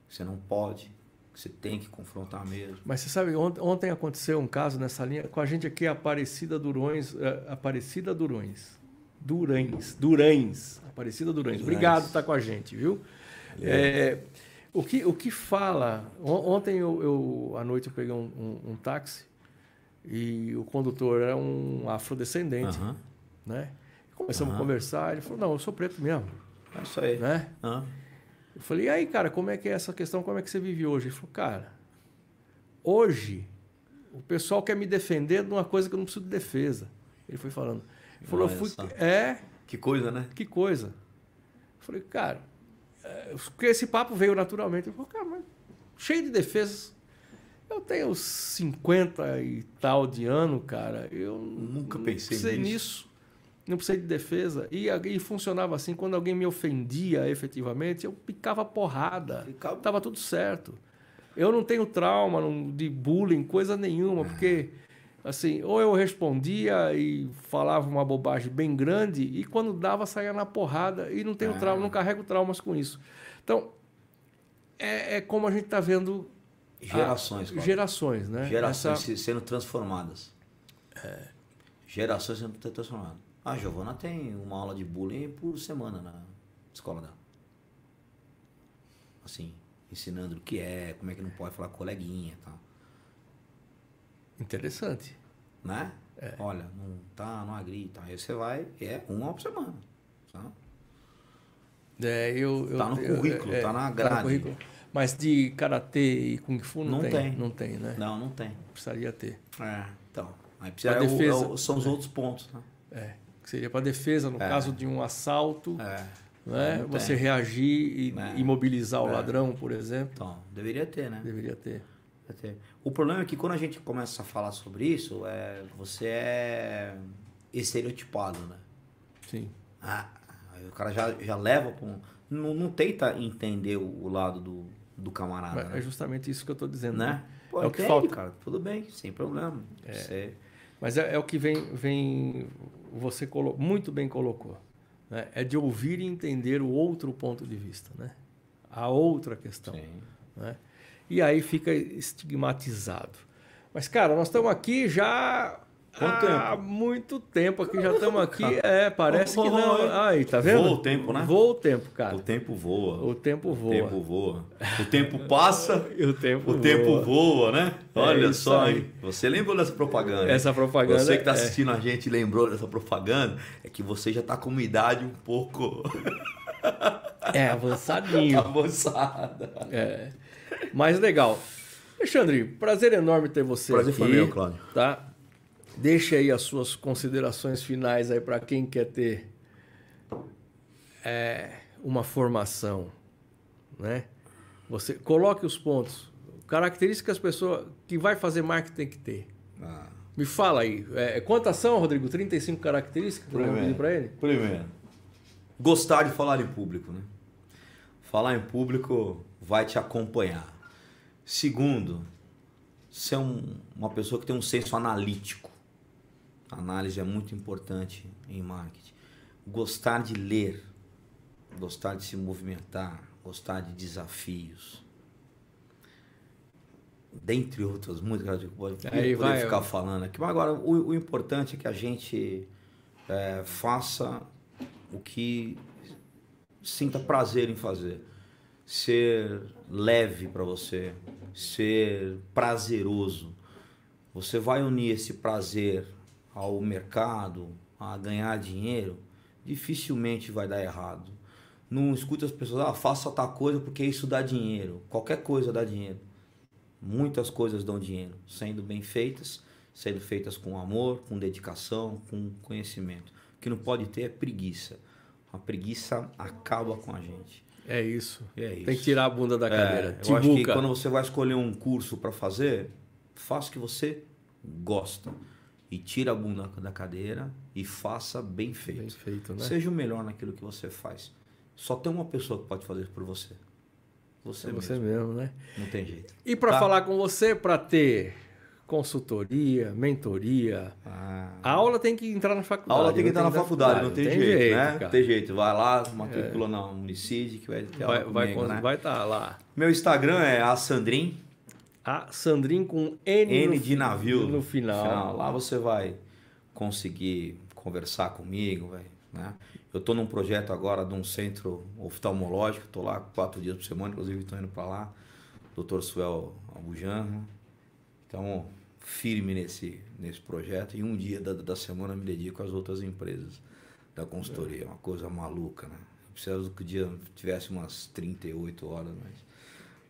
Speaker 2: você não pode, que você tem que confrontar mesmo.
Speaker 1: Mas você sabe, ontem aconteceu um caso nessa linha, com a gente aqui, Aparecida Durões, é, Aparecida Durões. Durães, Durães, Aparecida Durães. Obrigado por estar com a gente, viu? É, o, que, o que fala. Ontem eu, eu à noite eu peguei um, um, um táxi e o condutor era um afrodescendente, uhum. né? Começamos uhum. a conversar, ele falou, não, eu sou preto mesmo.
Speaker 2: É isso aí.
Speaker 1: Né?
Speaker 2: Uhum.
Speaker 1: Eu falei, e aí, cara, como é que é essa questão? Como é que você vive hoje? Ele falou, cara, hoje o pessoal quer me defender de uma coisa que eu não preciso de defesa. Ele foi falando. Ele falou, eu fui. É.
Speaker 2: Que coisa, né?
Speaker 1: Que coisa. Eu falei, cara, é, porque esse papo veio naturalmente. Ele falou, cara, mas cheio de defesas. Eu tenho 50 e tal de ano, cara. Eu
Speaker 2: nunca pensei
Speaker 1: nisso. nisso não precisei de defesa. E, e funcionava assim, quando alguém me ofendia efetivamente, eu picava porrada. Ficava... Tava tudo certo. Eu não tenho trauma de bullying, coisa nenhuma, porque assim, ou eu respondia e falava uma bobagem bem grande, e quando dava, saía na porrada, e não tenho trauma, não carrego traumas com isso. Então, é, é como a gente está vendo.
Speaker 2: Gerações,
Speaker 1: a, Gerações, né?
Speaker 2: Gerações Essa... sendo transformadas. É. Gerações sendo transformadas. A Giovana tem uma aula de bullying por semana na escola dela. Assim, ensinando o que é, como é que não pode falar com coleguinha e tal.
Speaker 1: Interessante.
Speaker 2: Né? É. Olha, não tá, não agrita. Aí você vai, é uma por semana. Sabe?
Speaker 1: É, eu,
Speaker 2: tá no currículo, é, tá na grade. Tá
Speaker 1: Mas de karatê e kung fu não,
Speaker 2: não
Speaker 1: tem,
Speaker 2: tem,
Speaker 1: Não tem, né?
Speaker 2: Não, não tem.
Speaker 1: Precisaria ter.
Speaker 2: É, então. Aí precisa, é, defesa, o, são os outros pontos, né?
Speaker 1: É que seria para defesa no é. caso de um assalto,
Speaker 2: é.
Speaker 1: né? você reagir e é. imobilizar o é. ladrão, por exemplo.
Speaker 2: Então, deveria ter, né?
Speaker 1: Deveria ter.
Speaker 2: ter. O problema é que quando a gente começa a falar sobre isso, é, você é estereotipado, né?
Speaker 1: Sim.
Speaker 2: Ah, Aí o cara já, já leva para um. Não, não tenta entender o, lado do, do camarada.
Speaker 1: É
Speaker 2: né?
Speaker 1: justamente isso que eu estou dizendo.
Speaker 2: né? Pô,
Speaker 1: É o que
Speaker 2: entende,
Speaker 1: falta.
Speaker 2: cara. Tudo bem, sem problema. Você-
Speaker 1: Mas é, é o que vem, vem você colo- muito bem colocou. né? É de ouvir e entender o outro ponto de vista, né? A outra questão. Né? E aí fica estigmatizado. Mas, cara, nós estamos aqui já
Speaker 2: Quanto
Speaker 1: há
Speaker 2: tempo?
Speaker 1: muito tempo aqui, já estamos aqui. É, parece que não. Aí, tá vendo?
Speaker 2: Voa o tempo, né?
Speaker 1: Voa o tempo, cara.
Speaker 2: O tempo voa.
Speaker 1: O tempo
Speaker 2: O
Speaker 1: voa.
Speaker 2: tempo voa. O tempo passa,
Speaker 1: E o tempo
Speaker 2: o
Speaker 1: voa.
Speaker 2: tempo voa, né?
Speaker 1: É
Speaker 2: Olha
Speaker 1: isso
Speaker 2: só,
Speaker 1: aí.
Speaker 2: hein? Você lembrou dessa propaganda?
Speaker 1: Essa propaganda
Speaker 2: Você que está
Speaker 1: é-
Speaker 2: assistindo a gente lembrou dessa propaganda, é que você já está com uma idade um pouco
Speaker 1: É, avançadinho.
Speaker 2: avançada.
Speaker 1: É. Mas legal. Alexandre, prazer enorme ter você
Speaker 2: Prazer
Speaker 1: aqui.
Speaker 2: foi meu, Cláudio.
Speaker 1: Tá? Deixa aí as suas considerações finais aí para quem quer ter é, uma formação, né? Você coloque os pontos, características que as pessoas que vai fazer marketing tem que ter.
Speaker 2: Ah,
Speaker 1: Me fala aí, é, quantas são, Rodrigo? 35 características para ele?
Speaker 2: Primeiro, gostar de falar em público, né? Falar em público vai te acompanhar. Segundo, ser um- uma pessoa que tem um senso analítico. Análise é muito importante em marketing. Gostar de ler, gostar de se movimentar, gostar de desafios. Dentre outras cara, eu pode
Speaker 1: Aí
Speaker 2: poder
Speaker 1: vai,
Speaker 2: ficar
Speaker 1: ó.
Speaker 2: falando aqui. Mas agora, o, o importante é que a gente é, faça o que sinta prazer em fazer. Ser leve para você, ser prazeroso. Você vai unir esse prazer ao mercado, a ganhar dinheiro, dificilmente vai dar errado. Não escuta as pessoas, ah, faça tal coisa porque isso dá dinheiro. Qualquer coisa dá dinheiro. Muitas coisas dão dinheiro, sendo bem feitas, sendo feitas com amor, com dedicação, com conhecimento. O que não pode ter é preguiça. A preguiça acaba com a gente.
Speaker 1: É isso.
Speaker 2: É isso.
Speaker 1: Tem que tirar a bunda da cadeira.
Speaker 2: É, eu acho que quando você vai escolher um curso para fazer, faça o que você gosta. E tira a bunda da cadeira e faça bem feito.
Speaker 1: Bem feito, né?
Speaker 2: Seja o melhor naquilo que você faz. Só tem uma pessoa que pode fazer isso por você. Você,
Speaker 1: É você
Speaker 2: mesmo.
Speaker 1: mesmo, né?
Speaker 2: Não tem jeito.
Speaker 1: E para
Speaker 2: Tá?
Speaker 1: falar com você, para ter consultoria, mentoria,
Speaker 2: Ah,
Speaker 1: a aula tem que entrar na
Speaker 2: a
Speaker 1: faculdade.
Speaker 2: aula tem que
Speaker 1: não
Speaker 2: entrar na faculdade, não tem, jeito, né?
Speaker 1: cara. É.
Speaker 2: Tem jeito. Vai lá, matricula na Unicid que vai ter
Speaker 1: Vai
Speaker 2: aula
Speaker 1: vai
Speaker 2: comigo,
Speaker 1: con-
Speaker 2: né?
Speaker 1: vai estar lá.
Speaker 2: Meu Instagram é a Sandrin,
Speaker 1: A Sandrin com N,
Speaker 2: N de navio
Speaker 1: no final.
Speaker 2: Lá você vai conseguir conversar comigo, velho. Né? Eu estou num projeto agora de um centro oftalmológico, estou lá quatro dias por semana, inclusive estou indo para lá. Dr. Suel Abujanra. Então, firme nesse, nesse projeto. E um dia da, da semana me dedico às outras empresas da consultoria. É uma coisa maluca, né? Eu preciso que o dia tivesse umas 38 horas, mas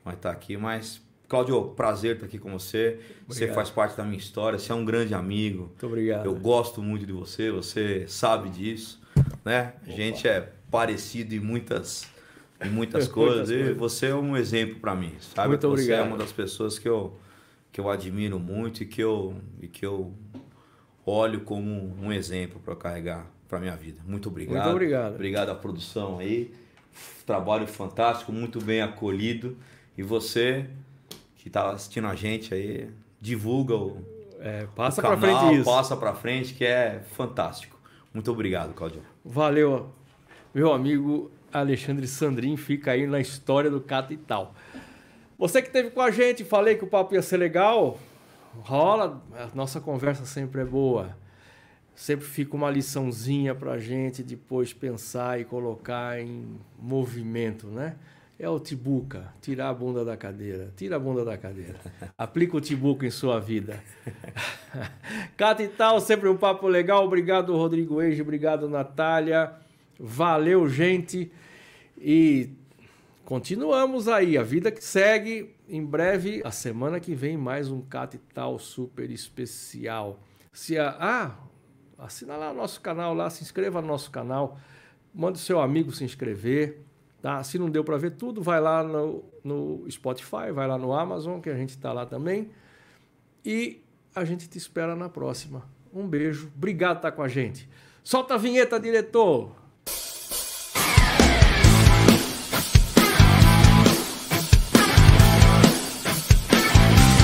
Speaker 2: vai estar aqui. Mas, Cláudio, prazer estar aqui com você. Você
Speaker 1: Obrigado.
Speaker 2: faz parte da minha história, você é um grande amigo.
Speaker 1: Muito obrigado.
Speaker 2: Eu gosto muito de você, você sabe disso, né? A gente é parecido em muitas, em muitas coisas e você é um exemplo para mim, sabe?
Speaker 1: Muito
Speaker 2: você
Speaker 1: obrigado.
Speaker 2: é uma das pessoas que eu, que eu admiro muito e que eu, e que eu olho como um exemplo para carregar para minha vida. Muito obrigado.
Speaker 1: Muito obrigado.
Speaker 2: Obrigado à produção aí. Trabalho fantástico, muito bem acolhido. E você que está assistindo a gente aí, divulga o,
Speaker 1: É, passa
Speaker 2: o
Speaker 1: para
Speaker 2: canal,
Speaker 1: frente isso.
Speaker 2: Passa pra frente, que é fantástico. Muito obrigado, Claudio.
Speaker 1: Valeu, meu amigo Alexandre Sandrin, fica aí na história do Cata e tal. Você que esteve com a gente, falei que o papo ia ser legal, rola, a nossa conversa sempre é boa. Sempre fica uma liçãozinha pra gente depois pensar e colocar em movimento, né? É o Tibuca, tirar a bunda da cadeira. Tira a bunda da cadeira. Aplica o Tibuca em sua vida. Cata e tal, sempre um papo legal. Obrigado, Rodrigo Eige. Obrigado, Natália. Valeu, gente. E continuamos aí. A vida que segue. Em breve, a semana que vem, mais um Cata e tal super especial. Se a, ah, assina lá o nosso canal, lá, se inscreva no nosso canal. Manda o seu amigo se inscrever. Tá? Se não deu para ver tudo, vai lá no, no Spotify, vai lá no Amazon, que a gente está lá também. E a gente te espera na próxima. Um beijo. Obrigado por estar com a gente. Solta a vinheta, diretor!